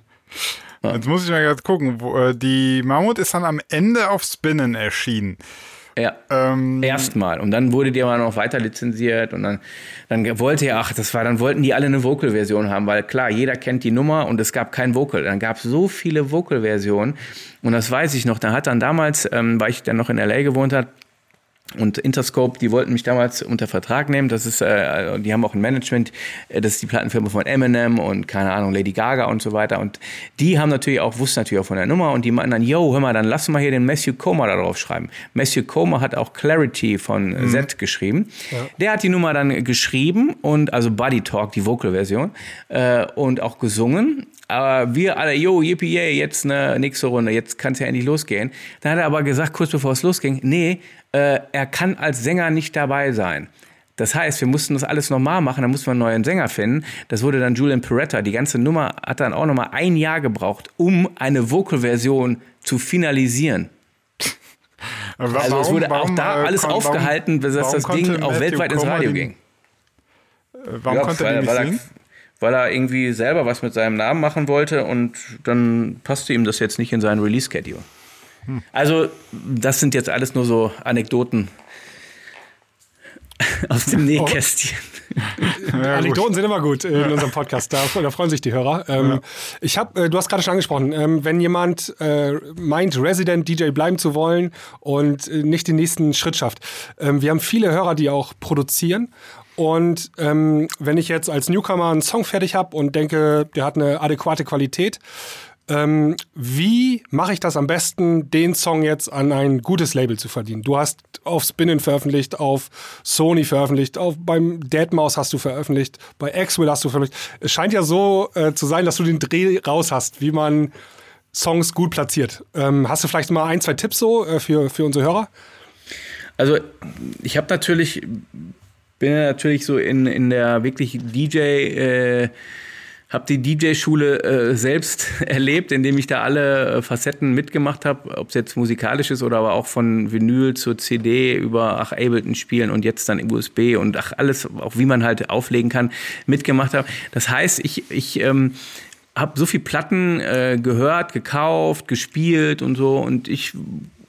Jetzt muss ich mal gerade gucken. Wo, äh, die Mammut ist dann am Ende auf Spinnen erschienen. Ja. Ähm, Erstmal. Und dann wurde die aber noch weiter lizenziert und dann, dann wollte er, ach, das war, dann wollten die alle eine Vocal-Version haben, weil klar, jeder kennt die Nummer und es gab kein Vocal. Dann gab es so viele Vocal-Versionen und das weiß ich noch. Da hat dann damals, ähm, weil ich dann noch in LA gewohnt habe, und Interscope, die wollten mich damals unter Vertrag nehmen. Das ist, äh, die haben auch ein Management. Äh, das ist die Plattenfirma von Eminem und keine Ahnung Lady Gaga und so weiter. Und die haben natürlich auch wussten natürlich auch von der Nummer und die meinten dann, yo, hör mal, dann lass mal hier den Matthew Comer da drauf schreiben. Matthew Comer hat auch Clarity von mhm. Z geschrieben. Ja. Der hat die Nummer dann geschrieben und also Body Talk, die Vocal-Version äh, und auch gesungen. Aber wir alle, yo, yippie, yay, jetzt eine nächste Runde, jetzt kann es ja endlich losgehen. Dann hat er aber gesagt, kurz bevor es losging, nee, äh, er kann als Sänger nicht dabei sein. Das heißt, wir mussten das alles nochmal machen, da mussten wir einen neuen Sänger finden. Das wurde dann Julian Peretta. Die ganze Nummer hat dann auch nochmal ein Jahr gebraucht, um eine Vocal-Version zu finalisieren. Warum, also es wurde warum, auch da äh, alles kon, aufgehalten, dass das Ding auch weltweit ins Radio ging. Äh, warum ja, konnte er nicht singen? weil er irgendwie selber was mit seinem Namen machen wollte und dann passte ihm das jetzt nicht in seinen Release-Schedule. Hm. Also, das sind jetzt alles nur so Anekdoten aus dem Nähkästchen. Ja, Anekdoten sind immer gut in unserem Podcast, da, da freuen sich die Hörer. Ähm, ja. Ich hab, äh, du hast gerade schon angesprochen, ähm, wenn jemand äh, meint, Resident DJ bleiben zu wollen und äh, nicht den nächsten Schritt schafft. Ähm, wir haben viele Hörer, die auch produzieren und ähm, wenn ich jetzt als Newcomer einen Song fertig habe und denke, der hat eine adäquate Qualität, ähm, wie mache ich das am besten, den Song jetzt an ein gutes Label zu verdienen? Du hast auf Spinnin veröffentlicht, auf Sony veröffentlicht, auf, beim Deadmaus hast du veröffentlicht, bei Axwell hast du veröffentlicht. Es scheint ja so äh, zu sein, dass du den Dreh raus hast, wie man Songs gut platziert. Ähm, hast du vielleicht mal ein, zwei Tipps so äh, für, für unsere Hörer? Also ich habe natürlich bin natürlich so in, in der wirklich DJ, äh, habe die DJ-Schule äh, selbst erlebt, indem ich da alle äh, Facetten mitgemacht habe, ob es jetzt musikalisch ist oder aber auch von Vinyl zur CD über ach Ableton spielen und jetzt dann USB und ach alles, auch wie man halt auflegen kann, mitgemacht habe. Das heißt, ich, ich ähm, habe so viel Platten äh, gehört, gekauft, gespielt und so und ich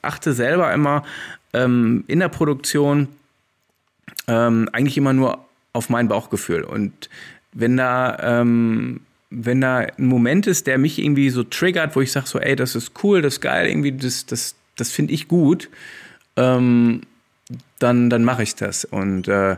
achte selber immer ähm, in der Produktion ähm, eigentlich immer nur auf mein Bauchgefühl. Und wenn da, ähm, wenn da ein Moment ist, der mich irgendwie so triggert, wo ich sage so, ey, das ist cool, das ist geil, irgendwie, das, das, das finde ich gut, ähm, dann, dann mache ich das. Und, äh,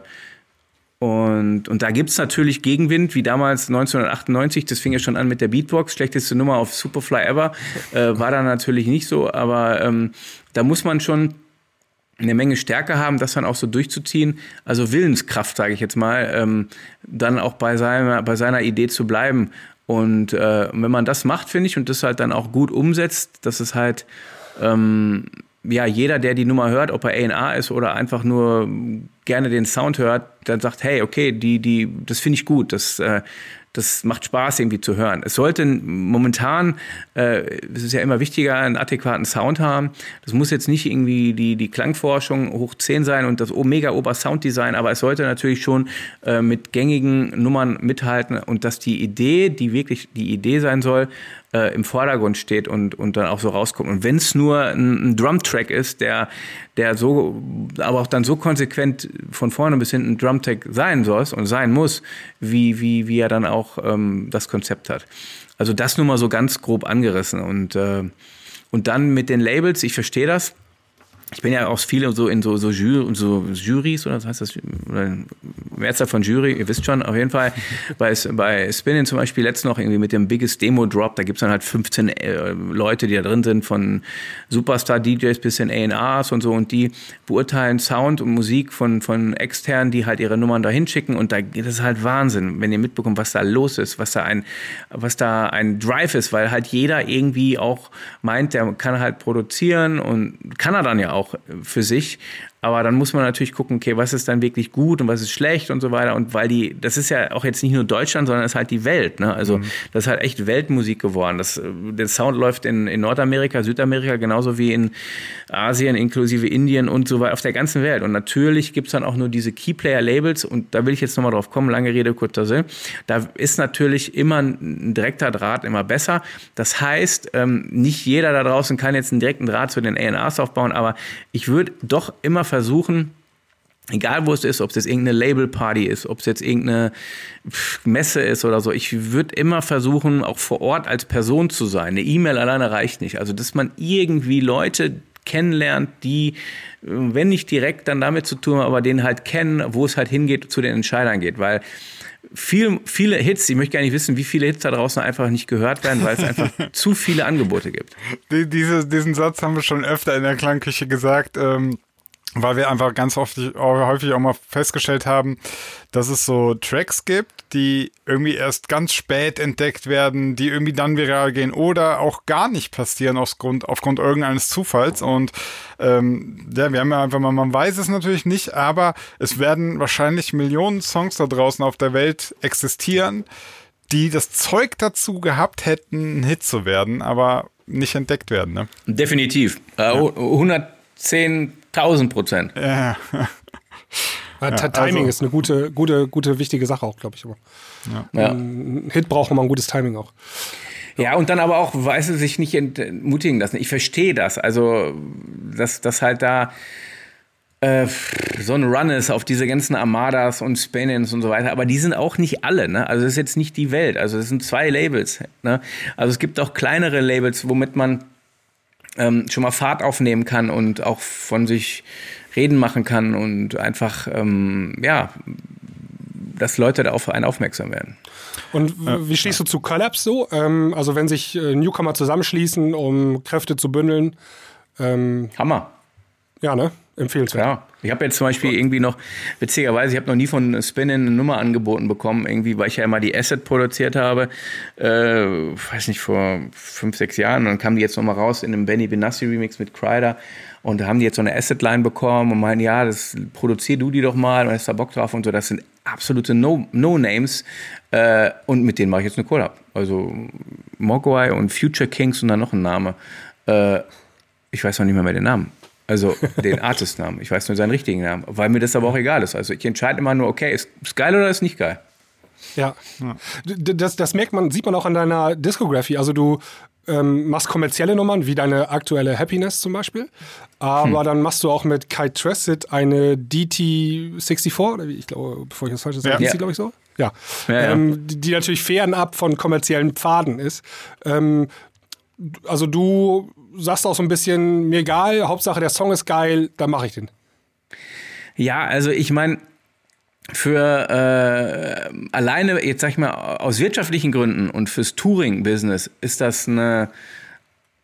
und, und da gibt es natürlich Gegenwind, wie damals 1998, das fing ja schon an mit der Beatbox, schlechteste Nummer auf Superfly Ever, äh, war da natürlich nicht so, aber ähm, da muss man schon eine Menge Stärke haben, das dann auch so durchzuziehen. Also Willenskraft, sage ich jetzt mal, ähm, dann auch bei seiner, bei seiner Idee zu bleiben. Und äh, wenn man das macht, finde ich, und das halt dann auch gut umsetzt, dass es halt, ähm, ja, jeder, der die Nummer hört, ob er A&A ist oder einfach nur gerne den Sound hört, dann sagt, hey, okay, die, die, das finde ich gut, das, äh, das macht Spaß irgendwie zu hören. Es sollte momentan, äh, es ist ja immer wichtiger, einen adäquaten Sound haben. Das muss jetzt nicht irgendwie die, die Klangforschung hoch 10 sein und das mega ober Sounddesign, aber es sollte natürlich schon äh, mit gängigen Nummern mithalten und dass die Idee, die wirklich die Idee sein soll, äh, im Vordergrund steht und, und dann auch so rauskommt. Und wenn es nur ein, ein Drum-Track ist, der, der so, aber auch dann so konsequent von vorne bis hinten Drum-Track sein soll und sein muss, wie, wie, wie er dann auch ähm, das Konzept hat. Also das nur mal so ganz grob angerissen. Und, äh, und dann mit den Labels, ich verstehe das ich bin ja auch viel so in so, so, Jury, so Jurys oder was heißt das? Oder Mehrzahl von Jury, ihr wisst schon, auf jeden Fall. bei, bei Spinning zum Beispiel letztens noch irgendwie mit dem Biggest Demo Drop, da gibt es dann halt 15 äh, Leute, die da drin sind, von Superstar-DJs bis in ARs und so und die beurteilen Sound und Musik von, von externen, die halt ihre Nummern da hinschicken und da, das ist halt Wahnsinn, wenn ihr mitbekommt, was da los ist, was da ein, was da ein Drive ist, weil halt jeder irgendwie auch meint, der kann halt produzieren und kann er dann ja auch auch für sich. Aber dann muss man natürlich gucken, okay, was ist dann wirklich gut und was ist schlecht und so weiter. Und weil die, das ist ja auch jetzt nicht nur Deutschland, sondern es ist halt die Welt. Ne? Also mhm. das ist halt echt Weltmusik geworden. Das, der Sound läuft in, in Nordamerika, Südamerika, genauso wie in Asien, inklusive Indien und so weiter, auf der ganzen Welt. Und natürlich gibt es dann auch nur diese Keyplayer-Labels und da will ich jetzt nochmal drauf kommen, lange Rede, kurzer Sinn. Da ist natürlich immer ein direkter Draht immer besser. Das heißt, ähm, nicht jeder da draußen kann jetzt einen direkten Draht zu den A&Rs aufbauen, aber ich würde doch immer versuchen, egal wo es ist, ob es jetzt irgendeine Label-Party ist, ob es jetzt irgendeine Messe ist oder so, ich würde immer versuchen, auch vor Ort als Person zu sein. Eine E-Mail alleine reicht nicht. Also, dass man irgendwie Leute kennenlernt, die, wenn nicht direkt dann damit zu tun, aber denen halt kennen, wo es halt hingeht, zu den Entscheidern geht, weil viel, viele Hits, ich möchte gar nicht wissen, wie viele Hits da draußen einfach nicht gehört werden, weil es einfach zu viele Angebote gibt. Die, diese, diesen Satz haben wir schon öfter in der Klangküche gesagt. Ähm weil wir einfach ganz oft, häufig auch mal festgestellt haben, dass es so Tracks gibt, die irgendwie erst ganz spät entdeckt werden, die irgendwie dann viral gehen oder auch gar nicht passieren aufgrund, aufgrund irgendeines Zufalls. Und ähm, ja, wir haben ja einfach mal, man weiß es natürlich nicht, aber es werden wahrscheinlich Millionen Songs da draußen auf der Welt existieren, die das Zeug dazu gehabt hätten, ein Hit zu werden, aber nicht entdeckt werden. Ne? Definitiv. Äh, ja. 110 1000 Prozent. Ja. Ja, Timing also, ist eine gute, gute, gute, wichtige Sache auch, glaube ich. Ja. Ein Hit braucht immer ein gutes Timing auch. Ja, und dann aber auch, weiß es sich nicht entmutigen lassen. Ich verstehe das. Also, dass, dass halt da äh, so ein Run ist auf diese ganzen Armadas und Spanins und so weiter. Aber die sind auch nicht alle. Ne? Also, das ist jetzt nicht die Welt. Also, es sind zwei Labels. Ne? Also, es gibt auch kleinere Labels, womit man ähm, schon mal Fahrt aufnehmen kann und auch von sich reden machen kann und einfach, ähm, ja, dass Leute da auf einen aufmerksam werden. Und wie stehst du zu Collabs so? Ähm, also wenn sich äh, Newcomer zusammenschließen, um Kräfte zu bündeln. Ähm, Hammer. Ja, ne? Empfehlenswert. Ja, ich habe jetzt zum Beispiel irgendwie noch, witzigerweise, ich habe noch nie von Spinnin eine Nummer angeboten bekommen, irgendwie, weil ich ja immer die Asset produziert habe, äh, weiß nicht, vor fünf, sechs Jahren. Und dann kam die jetzt nochmal raus in einem Benny Benassi Remix mit Kryder. Und da haben die jetzt so eine Asset-Line bekommen und meinen, ja, das produzier du die doch mal und hast da Bock drauf und so. Das sind absolute No-Names. No äh, und mit denen mache ich jetzt eine Collab. Also Mogwai und Future Kings und dann noch ein Name. Äh, ich weiß noch nicht mehr, mehr den Namen. Also den Artist-Namen. Ich weiß nur seinen richtigen Namen. Weil mir das aber auch egal ist. Also ich entscheide immer nur, okay, ist, es geil oder ist nicht geil? Ja. ja. Das, das merkt man, sieht man auch an deiner Diskografie. Also du ähm, machst kommerzielle Nummern, wie deine aktuelle Happiness zum Beispiel. Aber hm. dann machst du auch mit Kai Tressett eine DT64, ich glaube, bevor ich das falsch sage, ja. die, glaube ich, so? Ja. ja, ähm, die, die, natürlich fernab von kommerziellen Pfaden ist. Ähm, also du sagst auch so ein bisschen, mir egal, Hauptsache der Song ist geil, dann mache ich den. Ja, also ich meine, für äh, alleine, jetzt sag ich mal, aus wirtschaftlichen Gründen und fürs Touring-Business ist das eine,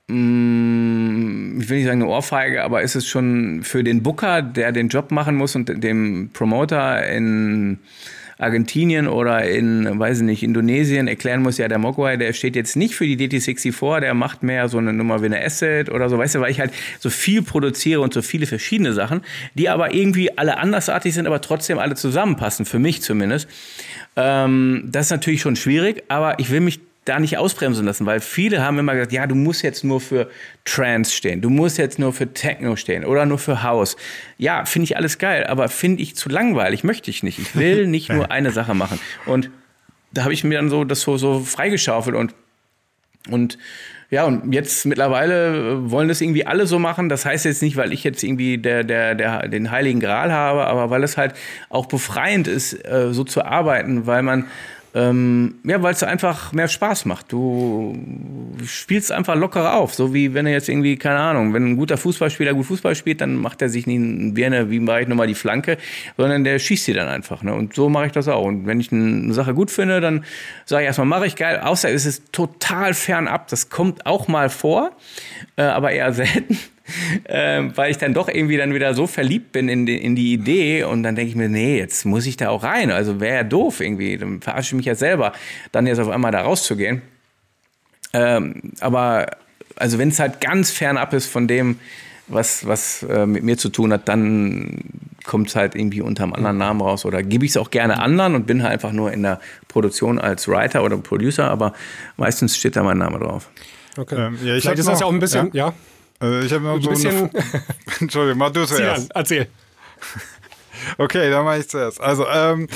mh, mm, ich will nicht sagen eine Ohrfeige, aber ist es schon für den Booker, der den Job machen muss und dem Promoter in Argentinien oder in, weiß ich nicht, Indonesien erklären muss, ja, der Mogwai, der steht jetzt nicht für die DT64, der macht mehr so eine Nummer wie eine Asset oder so, weißt du, weil ich halt so viel produziere und so viele verschiedene Sachen, die aber irgendwie alle andersartig sind, aber trotzdem alle zusammenpassen, für mich zumindest. Ähm, das ist natürlich schon schwierig, aber ich will mich da nicht ausbremsen lassen, weil viele haben immer gesagt, ja, du musst jetzt nur für Trance stehen, du musst jetzt nur für Techno stehen oder nur für House. Ja, finde ich alles geil, aber finde ich zu langweilig, möchte ich nicht. Ich will nicht nur eine Sache machen. Und da habe ich mir dann so das so, so freigeschaufelt und, und ja, und jetzt mittlerweile wollen das irgendwie alle so machen. Das heißt jetzt nicht, weil ich jetzt irgendwie der, der, der, den heiligen Gral habe, aber weil es halt auch befreiend ist, äh, so zu arbeiten, weil man ähm, ja, weil es einfach mehr Spaß macht. Du spielst einfach lockerer auf. So wie wenn er jetzt irgendwie, keine Ahnung, wenn ein guter Fußballspieler gut Fußball spielt, dann macht er sich nicht ein Birne, wie mache ich nochmal die Flanke, sondern der schießt sie dann einfach. Ne? Und so mache ich das auch. Und wenn ich eine Sache gut finde, dann sage ich erstmal, mache ich geil. Außer es ist total fernab. Das kommt auch mal vor, äh, aber eher selten ähm, weil ich dann doch irgendwie dann wieder so verliebt bin in die, in die Idee und dann denke ich mir, nee, jetzt muss ich da auch rein. Also wäre ja doof irgendwie, dann verarsche ich mich ja selber, dann jetzt auf einmal da rauszugehen. Ähm, aber also wenn es halt ganz fernab ist von dem, was, was äh, mit mir zu tun hat, dann kommt es halt irgendwie unter einem anderen Namen raus. Oder gebe ich es auch gerne anderen und bin halt einfach nur in der Produktion als Writer oder Producer, aber meistens steht da mein Name drauf. Okay. Ähm, ja, Vielleicht ist noch, das ja auch ein bisschen, ja. ja. Also ich habe ein so bisschen. Entschuldigung, mach du zuerst. Erzähl. Okay, dann mache ich zuerst. Also, ähm,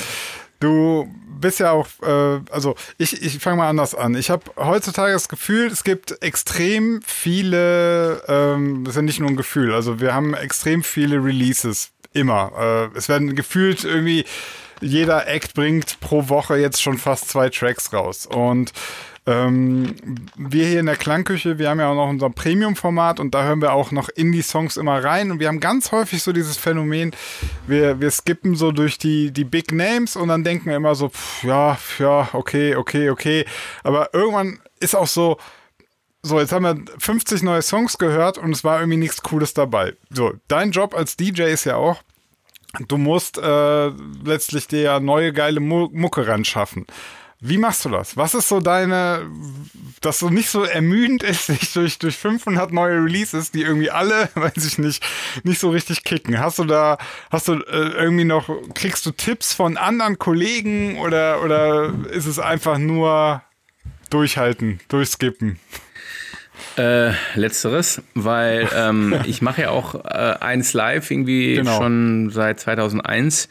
du bist ja auch, äh, also ich, ich fange mal anders an. Ich habe heutzutage das Gefühl, es gibt extrem viele, ähm, das ist ja nicht nur ein Gefühl, also wir haben extrem viele Releases, immer. Äh, es werden gefühlt irgendwie, jeder Act bringt pro Woche jetzt schon fast zwei Tracks raus. Und ähm, wir hier in der Klangküche, wir haben ja auch noch unser Premium-Format und da hören wir auch noch Indie-Songs immer rein und wir haben ganz häufig so dieses Phänomen, wir, wir skippen so durch die, die Big Names und dann denken wir immer so, pff, ja, ja, okay, okay, okay. Aber irgendwann ist auch so, so, jetzt haben wir 50 neue Songs gehört und es war irgendwie nichts Cooles dabei. So, dein Job als DJ ist ja auch, du musst äh, letztlich dir ja neue geile Mucke ran schaffen. Wie machst du das? Was ist so deine, dass so nicht so ermüdend ist, sich durch, durch 500 neue Releases, die irgendwie alle, weiß ich nicht, nicht so richtig kicken? Hast du da, hast du äh, irgendwie noch, kriegst du Tipps von anderen Kollegen oder, oder ist es einfach nur durchhalten, durchskippen? Äh, letzteres, weil ähm, ich mache ja auch äh, eins live irgendwie genau. schon seit 2001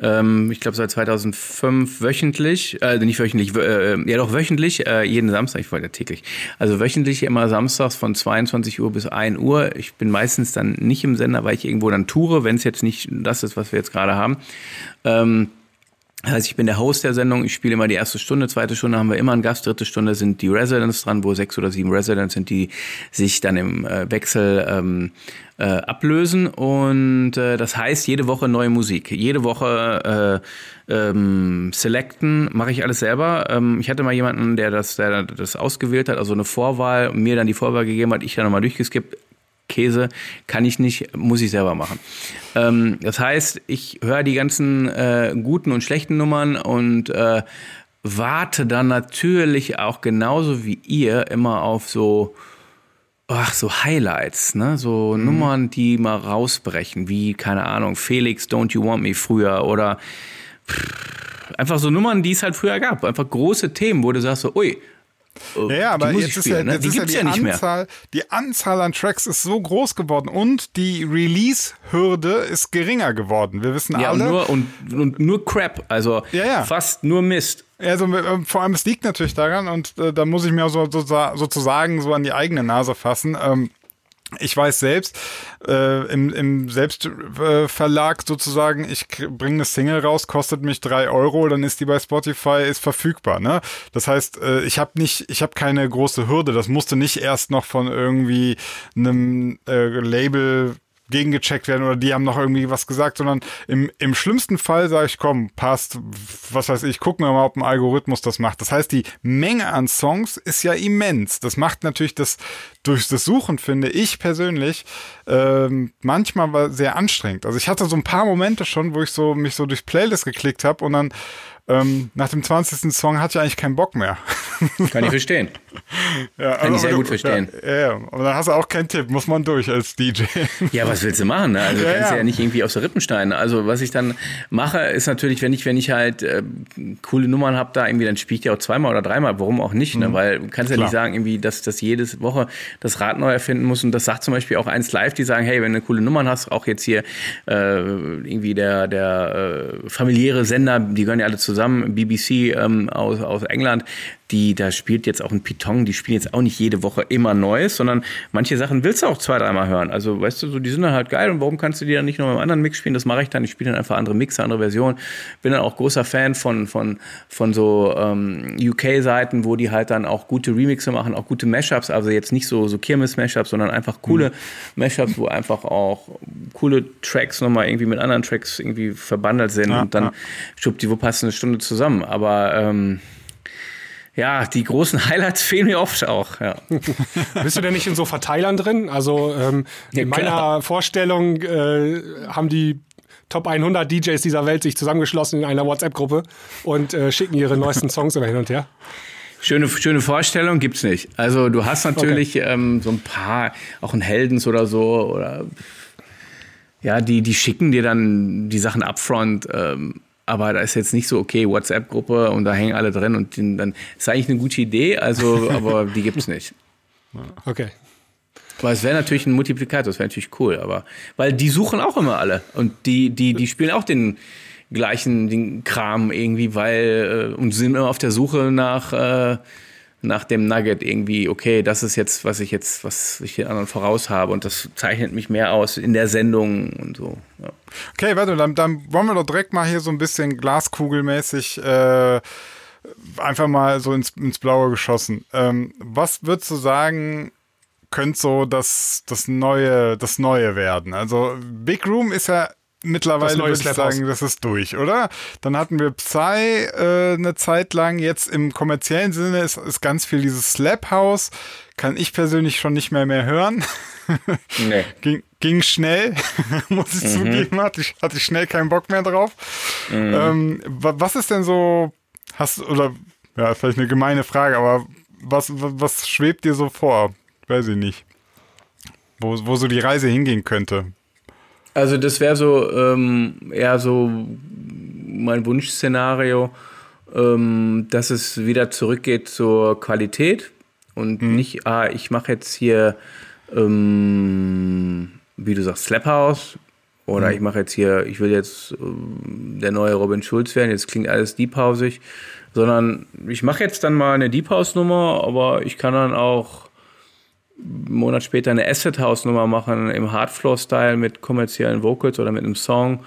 ähm, ich glaube seit 2005 wöchentlich, äh, nicht wöchentlich, äh, ja doch wöchentlich, äh, jeden Samstag, ich wollte ja täglich, also wöchentlich immer samstags von 22 Uhr bis 1 Uhr. Ich bin meistens dann nicht im Sender, weil ich irgendwo dann toure, wenn es jetzt nicht das ist, was wir jetzt gerade haben. Ähm, das heißt, ich bin der Host der Sendung, ich spiele immer die erste Stunde, zweite Stunde haben wir immer einen Gast, dritte Stunde sind die Residents dran, wo sechs oder sieben Residents sind, die sich dann im äh, Wechsel ähm, äh, ablösen. Und äh, das heißt, jede Woche neue Musik. Jede Woche äh, ähm, selecten, mache ich alles selber. Ähm, ich hatte mal jemanden, der das, der das ausgewählt hat, also eine Vorwahl, mir dann die Vorwahl gegeben hat, ich dann nochmal durchgeskippt, Käse kann ich nicht, muss ich selber machen. Ähm, das heißt, ich höre die ganzen äh, guten und schlechten Nummern und äh, warte dann natürlich auch genauso wie ihr immer auf so ach, so Highlights, ne? So mhm. Nummern, die mal rausbrechen, wie, keine Ahnung, Felix, Don't You Want Me früher oder pff, einfach so Nummern, die es halt früher gab. Einfach große Themen, wo du sagst so, ui, ja, ja aber jetzt ist ja, ne? jetzt ist ja die, ja Anzahl, die Anzahl an Tracks ist so groß geworden und die Release-Hürde ist geringer geworden. Wir wissen ja, alle. Und nur, und, und nur Crap, also ja, ja. fast nur Mist. Also äh, vor allem, es liegt natürlich daran und äh, da muss ich mir so, so, sozusagen so an die eigene Nase fassen. Ähm, ich weiß selbst, äh, im, im Selbstverlag sozusagen, ich bringe eine Single raus, kostet mich drei Euro, dann ist die bei Spotify, ist verfügbar. Ne? Das heißt, äh, ich habe nicht, ich habe keine große Hürde. Das musste nicht erst noch von irgendwie einem äh, Label gegengecheckt werden oder die haben noch irgendwie was gesagt, sondern im, im schlimmsten Fall sage ich, komm, passt, was weiß ich, gucken wir mal, ob ein Algorithmus das macht. Das heißt, die Menge an Songs ist ja immens. Das macht natürlich das durch das Suchen, finde ich persönlich, ähm, manchmal sehr anstrengend. Also ich hatte so ein paar Momente schon, wo ich so mich so durch Playlist geklickt habe und dann ähm, nach dem 20. Song hatte ich eigentlich keinen Bock mehr. Kann ich verstehen. Ja, Kann ich sehr gut verstehen. Ja, ja, aber dann hast du auch keinen Tipp, muss man durch als DJ. Ja, was willst du machen? Ne? Also ja, kannst ja. ja nicht irgendwie aus der Rippenstein. Also was ich dann mache, ist natürlich, wenn ich, wenn ich halt äh, coole Nummern habe, da irgendwie, dann spiele ich die auch zweimal oder dreimal, warum auch nicht, ne? Mhm. Weil du kannst ja nicht sagen, irgendwie, dass, dass jedes Woche das Rad neu erfinden muss. Und das sagt zum Beispiel auch eins live, die sagen, hey, wenn du coole Nummern hast, auch jetzt hier äh, irgendwie der, der äh, familiäre Sender, die gehören ja alle zusammen, BBC ähm, aus, aus England, die, da spielt jetzt auch ein Python, die spielen jetzt auch nicht jede Woche immer Neues, sondern manche Sachen willst du auch zwei, dreimal hören. Also, weißt du, so, die sind dann halt geil und warum kannst du die dann nicht noch im anderen Mix spielen? Das mache ich dann. Ich spiele dann einfach andere Mixer, andere Versionen. Bin dann auch großer Fan von, von, von so ähm, UK-Seiten, wo die halt dann auch gute Remixe machen, auch gute Mashups, also jetzt nicht so, so Kirmes-Mashups, sondern einfach coole mhm. Mashups, wo einfach auch coole Tracks nochmal irgendwie mit anderen Tracks irgendwie verbandelt sind ja, und dann ja. die wo passt eine Stunde zusammen. Aber ähm, ja, die großen Highlights fehlen mir oft auch. Ja. Bist du denn nicht in so Verteilern drin? Also ähm, ja, in meiner Vorstellung äh, haben die Top 100 DJs dieser Welt sich zusammengeschlossen in einer WhatsApp-Gruppe und äh, schicken ihre neuesten Songs immer hin und her. Schöne, schöne Vorstellung gibt's nicht. Also du hast natürlich okay. ähm, so ein paar, auch ein Heldens oder so, oder ja, die, die schicken dir dann die Sachen upfront. Ähm, aber da ist jetzt nicht so, okay, WhatsApp-Gruppe und da hängen alle drin und dann ist eigentlich eine gute Idee, also, aber die gibt's nicht. Okay. Aber es wäre natürlich ein Multiplikator, das wäre natürlich cool, aber weil die suchen auch immer alle und die, die, die spielen auch den gleichen den Kram irgendwie, weil äh, und sind immer auf der Suche nach äh, nach dem Nugget irgendwie, okay, das ist jetzt, was ich jetzt, was ich den anderen voraus habe und das zeichnet mich mehr aus in der Sendung und so. Ja. Okay, warte, dann, dann wollen wir doch direkt mal hier so ein bisschen glaskugelmäßig äh, einfach mal so ins, ins Blaue geschossen. Ähm, was würdest du sagen, könnte so das, das Neue, das Neue werden? Also Big Room ist ja mittlerweile würde ich sagen, das ist durch, oder? Dann hatten wir Psy äh, eine Zeit lang. Jetzt im kommerziellen Sinne ist, ist ganz viel dieses Slap House. Kann ich persönlich schon nicht mehr mehr hören. Nee. ging, ging schnell, muss ich mhm. zugeben. Hatte ich, hatte ich schnell keinen Bock mehr drauf. Mhm. Ähm, was ist denn so, hast oder, ja, vielleicht eine gemeine Frage, aber was, was schwebt dir so vor? Weiß ich nicht. Wo, wo so die Reise hingehen könnte. Also das wäre so ähm, eher so mein Wunschszenario, ähm, dass es wieder zurückgeht zur Qualität und mhm. nicht, ah, ich mache jetzt hier, ähm, wie du sagst, Slap House oder mhm. ich mache jetzt hier, ich will jetzt ähm, der neue Robin Schulz werden, jetzt klingt alles deephausig, sondern ich mache jetzt dann mal eine Deep House Nummer, aber ich kann dann auch einen Monat später eine Asset House Nummer machen im Hardfloor-Style mit kommerziellen Vocals oder mit einem Song.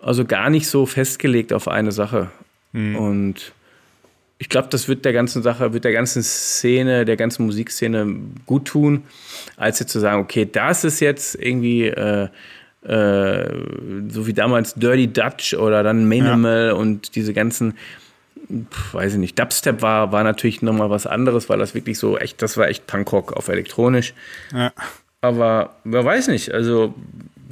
Also gar nicht so festgelegt auf eine Sache. Mhm. Und ich glaube, das wird der ganzen Sache, wird der ganzen Szene, der ganzen Musikszene gut tun, als jetzt zu sagen, okay, das ist jetzt irgendwie äh, äh, so wie damals Dirty Dutch oder dann Minimal ja. und diese ganzen weiß ich nicht, Dubstep war, war natürlich nochmal was anderes, weil das wirklich so echt, das war echt Punkrock auf elektronisch. Ja. Aber wer weiß nicht, also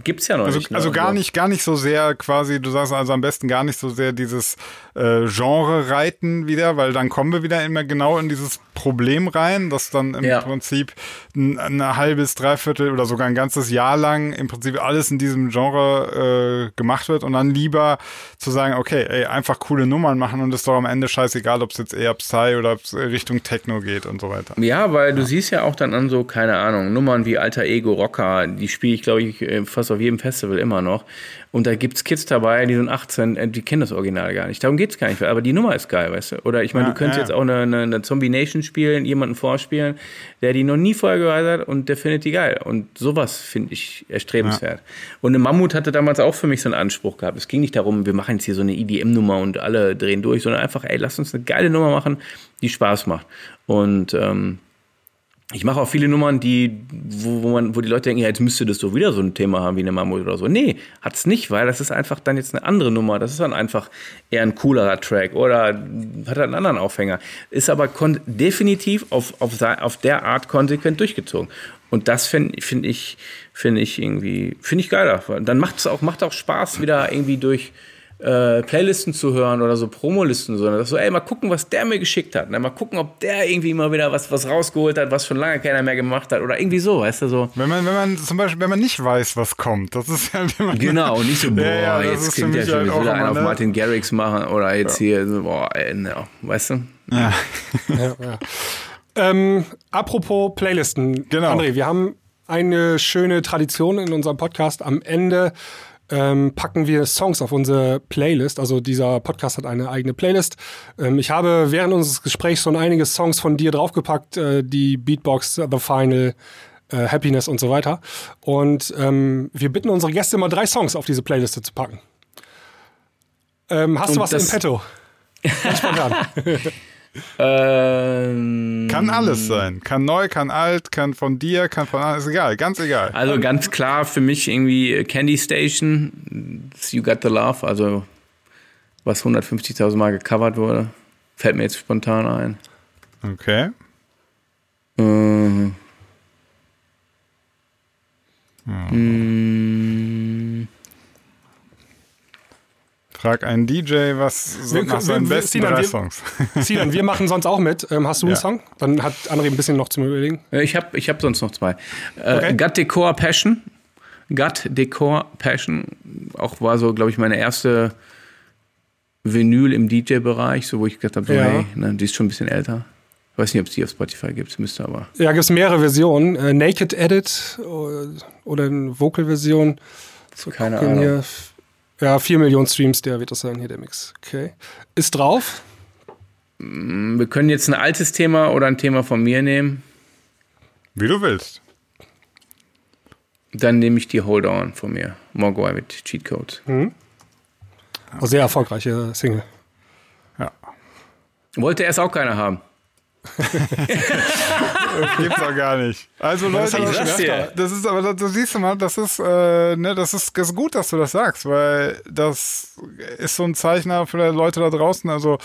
gibt es ja noch also, nicht. Ne? Also gar nicht, gar nicht so sehr quasi, du sagst also am besten gar nicht so sehr dieses äh, Genre reiten wieder, weil dann kommen wir wieder immer genau in dieses Problem rein, dass dann im ja. Prinzip ein, ein, halbes, dreiviertel oder sogar ein ganzes Jahr lang im Prinzip alles in diesem Genre äh, gemacht wird und dann lieber zu sagen, okay, ey, einfach coole Nummern machen und ist doch am Ende scheißegal, ob es jetzt eher Psy oder Richtung Techno geht und so weiter. Ja, weil du siehst ja auch dann an so, keine Ahnung, Nummern wie Alter Ego Rocker, die spiele ich, glaube ich, äh, fast auf jedem Festival immer noch. Und da gibt es Kids dabei, die sind 18, äh, die kennen das Original gar nicht. Darum geht es gar nicht. Aber die Nummer ist geil, weißt du? Oder ich meine, ja, du könntest ja. jetzt auch eine, eine, eine Zombie Nation spielen, jemanden vorspielen, der die noch nie vorher gehört hat und der findet die geil. Und sowas finde ich erstrebenswert. Ja. Und eine Mammut hatte damals auch für mich so einen Anspruch gehabt. Es ging nicht darum, wir machen jetzt hier so eine EDM-Nummer und alle drehen durch, sondern einfach, ey, lass uns eine geile Nummer machen, die Spaß macht. Und ähm, ich mache auch viele Nummern, die, wo, wo, man, wo die Leute denken, ja, jetzt müsste das so wieder so ein Thema haben wie eine Mammut oder so. Nee, hat's nicht, weil das ist einfach dann jetzt eine andere Nummer. Das ist dann einfach eher ein coolerer Track oder hat einen anderen Aufhänger. Ist aber definitiv auf, auf, auf der Art konsequent durchgezogen. Und das finde find ich, finde ich irgendwie, finde ich geiler. Dann macht es auch, macht auch Spaß, wieder irgendwie durch, äh, Playlisten zu hören oder so Promolisten, sondern so, ey, mal gucken, was der mir geschickt hat. Ne? Mal gucken, ob der irgendwie mal wieder was, was rausgeholt hat, was schon lange keiner mehr gemacht hat oder irgendwie so, weißt du so. Wenn man, wenn man zum Beispiel, wenn man nicht weiß, was kommt, das ist ja wie man Genau, nicht so, boah, ja, ja, jetzt klingt ja schon halt wieder einen auf ne? Martin Garrix machen oder jetzt ja. hier, so, boah, ey, ne, weißt du? Ja. ja, ja. Ähm, apropos Playlisten, genau. André, wir haben eine schöne Tradition in unserem Podcast am Ende ähm, packen wir Songs auf unsere Playlist. Also dieser Podcast hat eine eigene Playlist. Ähm, ich habe während unseres Gesprächs schon einige Songs von dir draufgepackt, äh, die Beatbox, The Final, äh, Happiness und so weiter. Und ähm, wir bitten unsere Gäste mal drei Songs auf diese Playliste zu packen. Ähm, hast und du was im Petto? spontan. Ähm, kann alles sein. Kann neu, kann alt, kann von dir, kann von anderen. Ist egal, ganz egal. Also ganz klar für mich irgendwie Candy Station, You Got the Love, also was 150.000 Mal gecovert wurde. Fällt mir jetzt spontan ein. Okay. Mhm. Mhm. Frag einen DJ, was so nach seinen besten Sinan, drei wir- Songs. Sinan, wir machen sonst auch mit. Ähm, hast du einen Ja. Song? Dann hat André ein bisschen noch zum Überlegen. Äh, Ich habe ich hab sonst noch zwei. Äh, Okay. Gut Decor Passion. Gut Decor Passion. Auch war so, glaube ich, meine erste Vinyl im DJ-Bereich, so wo ich gedacht habe, so, Ja. hey, ne, die ist schon ein bisschen älter. Ich weiß nicht, ob es die auf Spotify gibt, müsste aber. Ja, gibt es mehrere Versionen. Äh, Naked Edit oder, oder eine Vocal-Version. So, Keine Ahnung. Hier. Ja, 4 Millionen Streams, der wird das sein, hier der Mix. Okay. Ist drauf. Wir können jetzt ein altes Thema oder ein Thema von mir nehmen. Wie du willst. Dann nehme ich die Hold On von mir. Mogwai mit Cheat Codes. Oh, sehr erfolgreiche Single. Ja. Wollte erst auch keiner haben. Gibt's auch gar nicht. Also Leute, sag's dir. das ist aber, das, du siehst du mal, das ist, äh, ne, das ist, das ist gut, dass du das sagst, weil das ist so ein Zeichner für die Leute da draußen. Also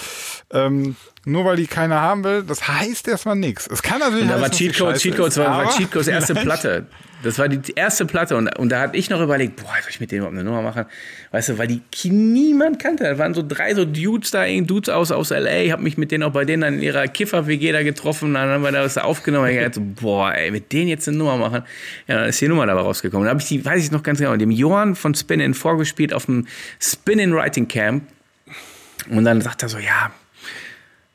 ähm, nur weil die keiner haben will, das heißt erstmal nichts. Es kann natürlich Und da war dass die Cheat Codes, scheiße Cheat Codes ist, war, war erste Platte. Das war die erste Platte und, und da hatte ich noch überlegt, boah, soll ich mit denen überhaupt eine Nummer machen? Weißt du, weil die niemand kannte. Da waren so drei so Dudes da, Dudes aus, aus L.A., hab mich mit denen auch bei denen dann in ihrer Kiffer-WG da getroffen, dann haben wir da was aufgenommen. Ich dachte so, boah, ey, mit denen jetzt eine Nummer machen. Ja, dann ist die Nummer dabei rausgekommen. Da habe ich die, weiß ich noch ganz genau, dem Johann von Spin-In vorgespielt auf dem Spin-In Writing Camp. Und dann sagt er so, ja,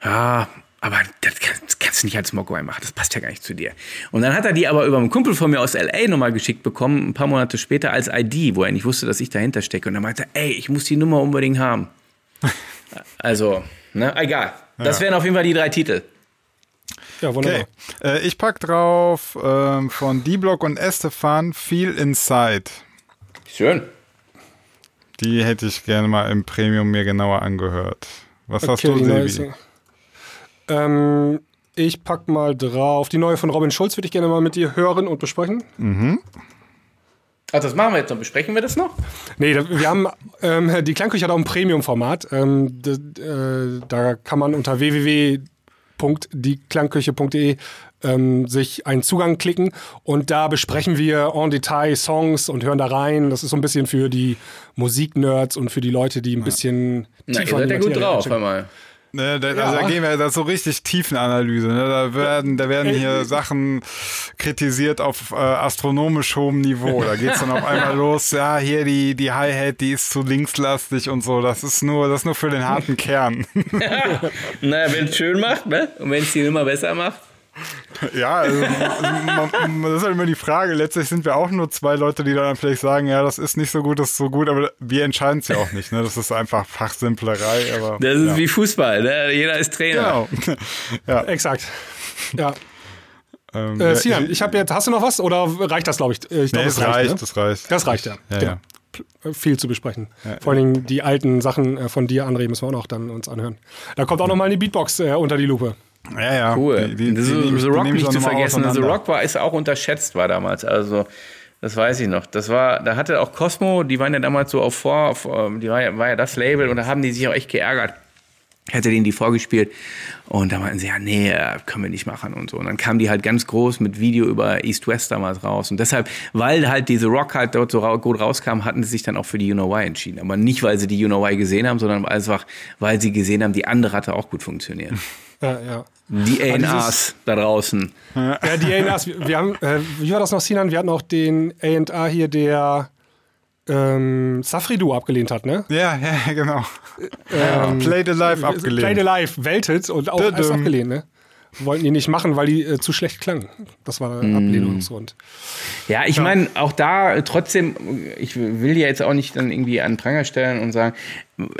ja, aber das kannst, du nicht als Mogwai machen, das passt ja gar nicht zu dir. Und dann hat er die aber über einen Kumpel von mir aus L.A. nochmal geschickt bekommen, ein paar Monate später als ID, wo er nicht wusste, dass ich dahinter stecke. Und er meinte, ey, ich muss die Nummer unbedingt haben. also, ne, egal. Das wären auf jeden Fall die drei Titel. Ja, wunderbar. Okay. Äh, ich pack drauf ähm, von D-Block und Estefan Feel Inside. Schön. Die hätte ich gerne mal im Premium mir genauer angehört. Was hast du? Single. Ähm, ich pack mal drauf. Die neue von Robin Schulz würde ich gerne mal mit dir hören und besprechen. Ach, das machen wir jetzt noch. Besprechen wir das noch? Nee, da, wir haben, ähm, die Klangküche hat auch ein Premium-Format. Ähm, d- äh, da kann man unter www.dieklangküche.de ähm, sich einen Zugang klicken und da besprechen wir en Detail Songs und hören da rein. Das ist so ein bisschen für die Musiknerds und für die Leute, die ein bisschen Na, ihr tiefer in seid ja gut drauf, einsteigen. hör mal. Ne, da, Ja. also da gehen wir da ist so richtig Tiefenanalyse. Ne? Da werden, da werden hier Sachen kritisiert auf äh, astronomisch hohem Niveau. Da geht's dann auf einmal los. Ja, hier die, die Hi-Hat, die ist zu linkslastig und so. Das ist nur, das ist nur für den harten Kern. Naja, wenn es schön macht, ne? Und wenn es die immer besser macht. Ja, also, man, das ist halt immer die Frage. Letztlich sind wir auch nur zwei Leute, die dann vielleicht sagen, ja, das ist nicht so gut, das ist so gut, aber wir entscheiden es ja auch nicht. Ne? Das ist einfach Fachsimplerei. Aber, Das ist ja. wie Fußball, ne? Jeder ist Trainer. Genau. ja, Exakt. Ja. ähm, Äh, ja, Sian, ich habe jetzt, hast du noch was oder reicht das, glaube ich? Äh, Ich Nee, glaube, es reicht, ne? das reicht. Das reicht ja. Ja, genau. ja. Viel zu besprechen. Vor allen Dingen die alten Sachen äh, von dir, André, müssen wir auch noch dann uns anhören. Da kommt auch noch mal eine Beatbox äh, unter die Lupe. Ja, ja. Cool. Die, die, die The, ich- Rock ich nicht zu vergessen. The. Rock war ist auch unterschätzt war damals. Also das weiß ich noch. Das war, da hatte auch Cosmo, die waren ja damals so auf vor, auf, ähm, die war ja, war ja das Label und da haben die sich auch echt geärgert. Hätte denen die vorgespielt und da meinten sie, ja, nee, äh, können wir nicht machen und so. Und dann kam die halt ganz groß mit Video über East West damals raus. Und deshalb, weil halt diese Rock halt dort so gut rauskam, hatten sie sich dann auch für die You Know Why entschieden. Aber nicht, weil sie die You Know Why gesehen haben, sondern einfach, weil sie gesehen haben, die andere hatte auch gut funktioniert. Ja, ja. Die A&Rs da draußen. Ja, die A&Rs, wir, wir haben, äh, wie war das noch, Sinan? Wir hatten auch den A&R hier, der ähm, Safridu abgelehnt hat, ne? Ja, ja, genau. ja, Play the Life abgelehnt. Play the Life, weltet und auch alles abgelehnt, ne? Wollten die nicht machen, weil die äh, zu schlecht klangen. Das war der Mm. Ablehnungsgrund. Ja, ich meine, auch da äh, trotzdem, ich will ja jetzt auch nicht dann irgendwie an Pranger stellen und sagen,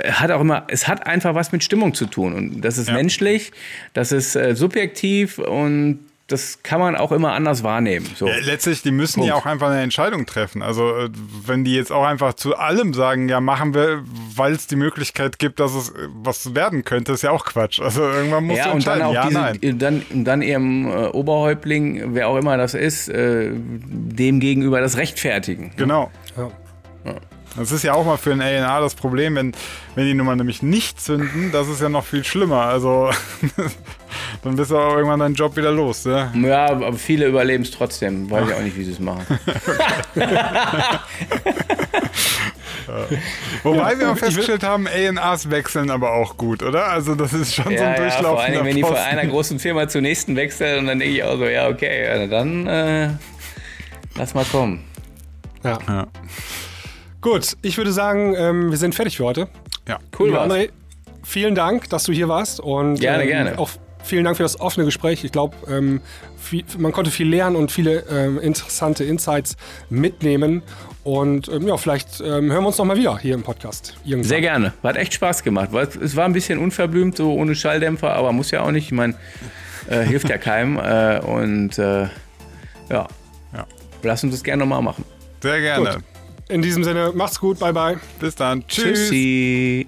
hat auch immer, es hat einfach was mit Stimmung zu tun. Und das ist Ja. menschlich, das ist äh, subjektiv und das kann man auch immer anders wahrnehmen. So. Ja, letztlich, die müssen Punkt. ja auch einfach eine Entscheidung treffen. Also, äh, wenn die jetzt auch einfach zu allem sagen, ja, machen wir, weil es die Möglichkeit gibt, dass es äh, was werden könnte, ist ja auch Quatsch. Also, irgendwann musst Ja, und dann auch ja, diese, nein. dann, dann ihrem äh, Oberhäuptling, wer auch immer das ist, äh, dem gegenüber das rechtfertigen. Genau. Ja. Das ist ja auch mal für ein A&R das Problem, wenn, wenn die Nummer nämlich nicht zünden, das ist ja noch viel schlimmer. Also, dann bist du auch irgendwann deinen Job wieder los. Ne? Ja, aber viele überleben es trotzdem. Weiß ich auch nicht, wie sie es machen. Wobei wir auch festgestellt haben, A&Rs wechseln aber auch gut, oder? Also das ist schon ja, so ein ja, durchlaufender Vor allem, wenn die von einer großen Firma zur nächsten wechseln und dann denke ich auch so, ja, okay, dann äh, lass mal kommen. Ja. Ja. Gut, ich würde sagen, ähm, wir sind fertig für heute. Ja. Cool Lieber. André, vielen Dank, dass du hier warst. Und, Gerne, ähm, gerne. Auch vielen Dank für das offene Gespräch. Ich glaube, ähm, man konnte viel lernen und viele ähm, interessante Insights mitnehmen. Und ähm, ja, vielleicht ähm, hören wir uns noch mal wieder hier im Podcast. Irgendwann. Sehr gerne. Hat echt Spaß gemacht. Weil Es war ein bisschen unverblümt, so ohne Schalldämpfer, aber muss ja auch nicht. Ich meine, äh, hilft ja keinem. Äh, und äh, ja. Ja. lass uns das gerne nochmal machen. Sehr gerne. Gut. In diesem Sinne, macht's gut, bye bye. Bis dann. Tschüss. Tschüssi.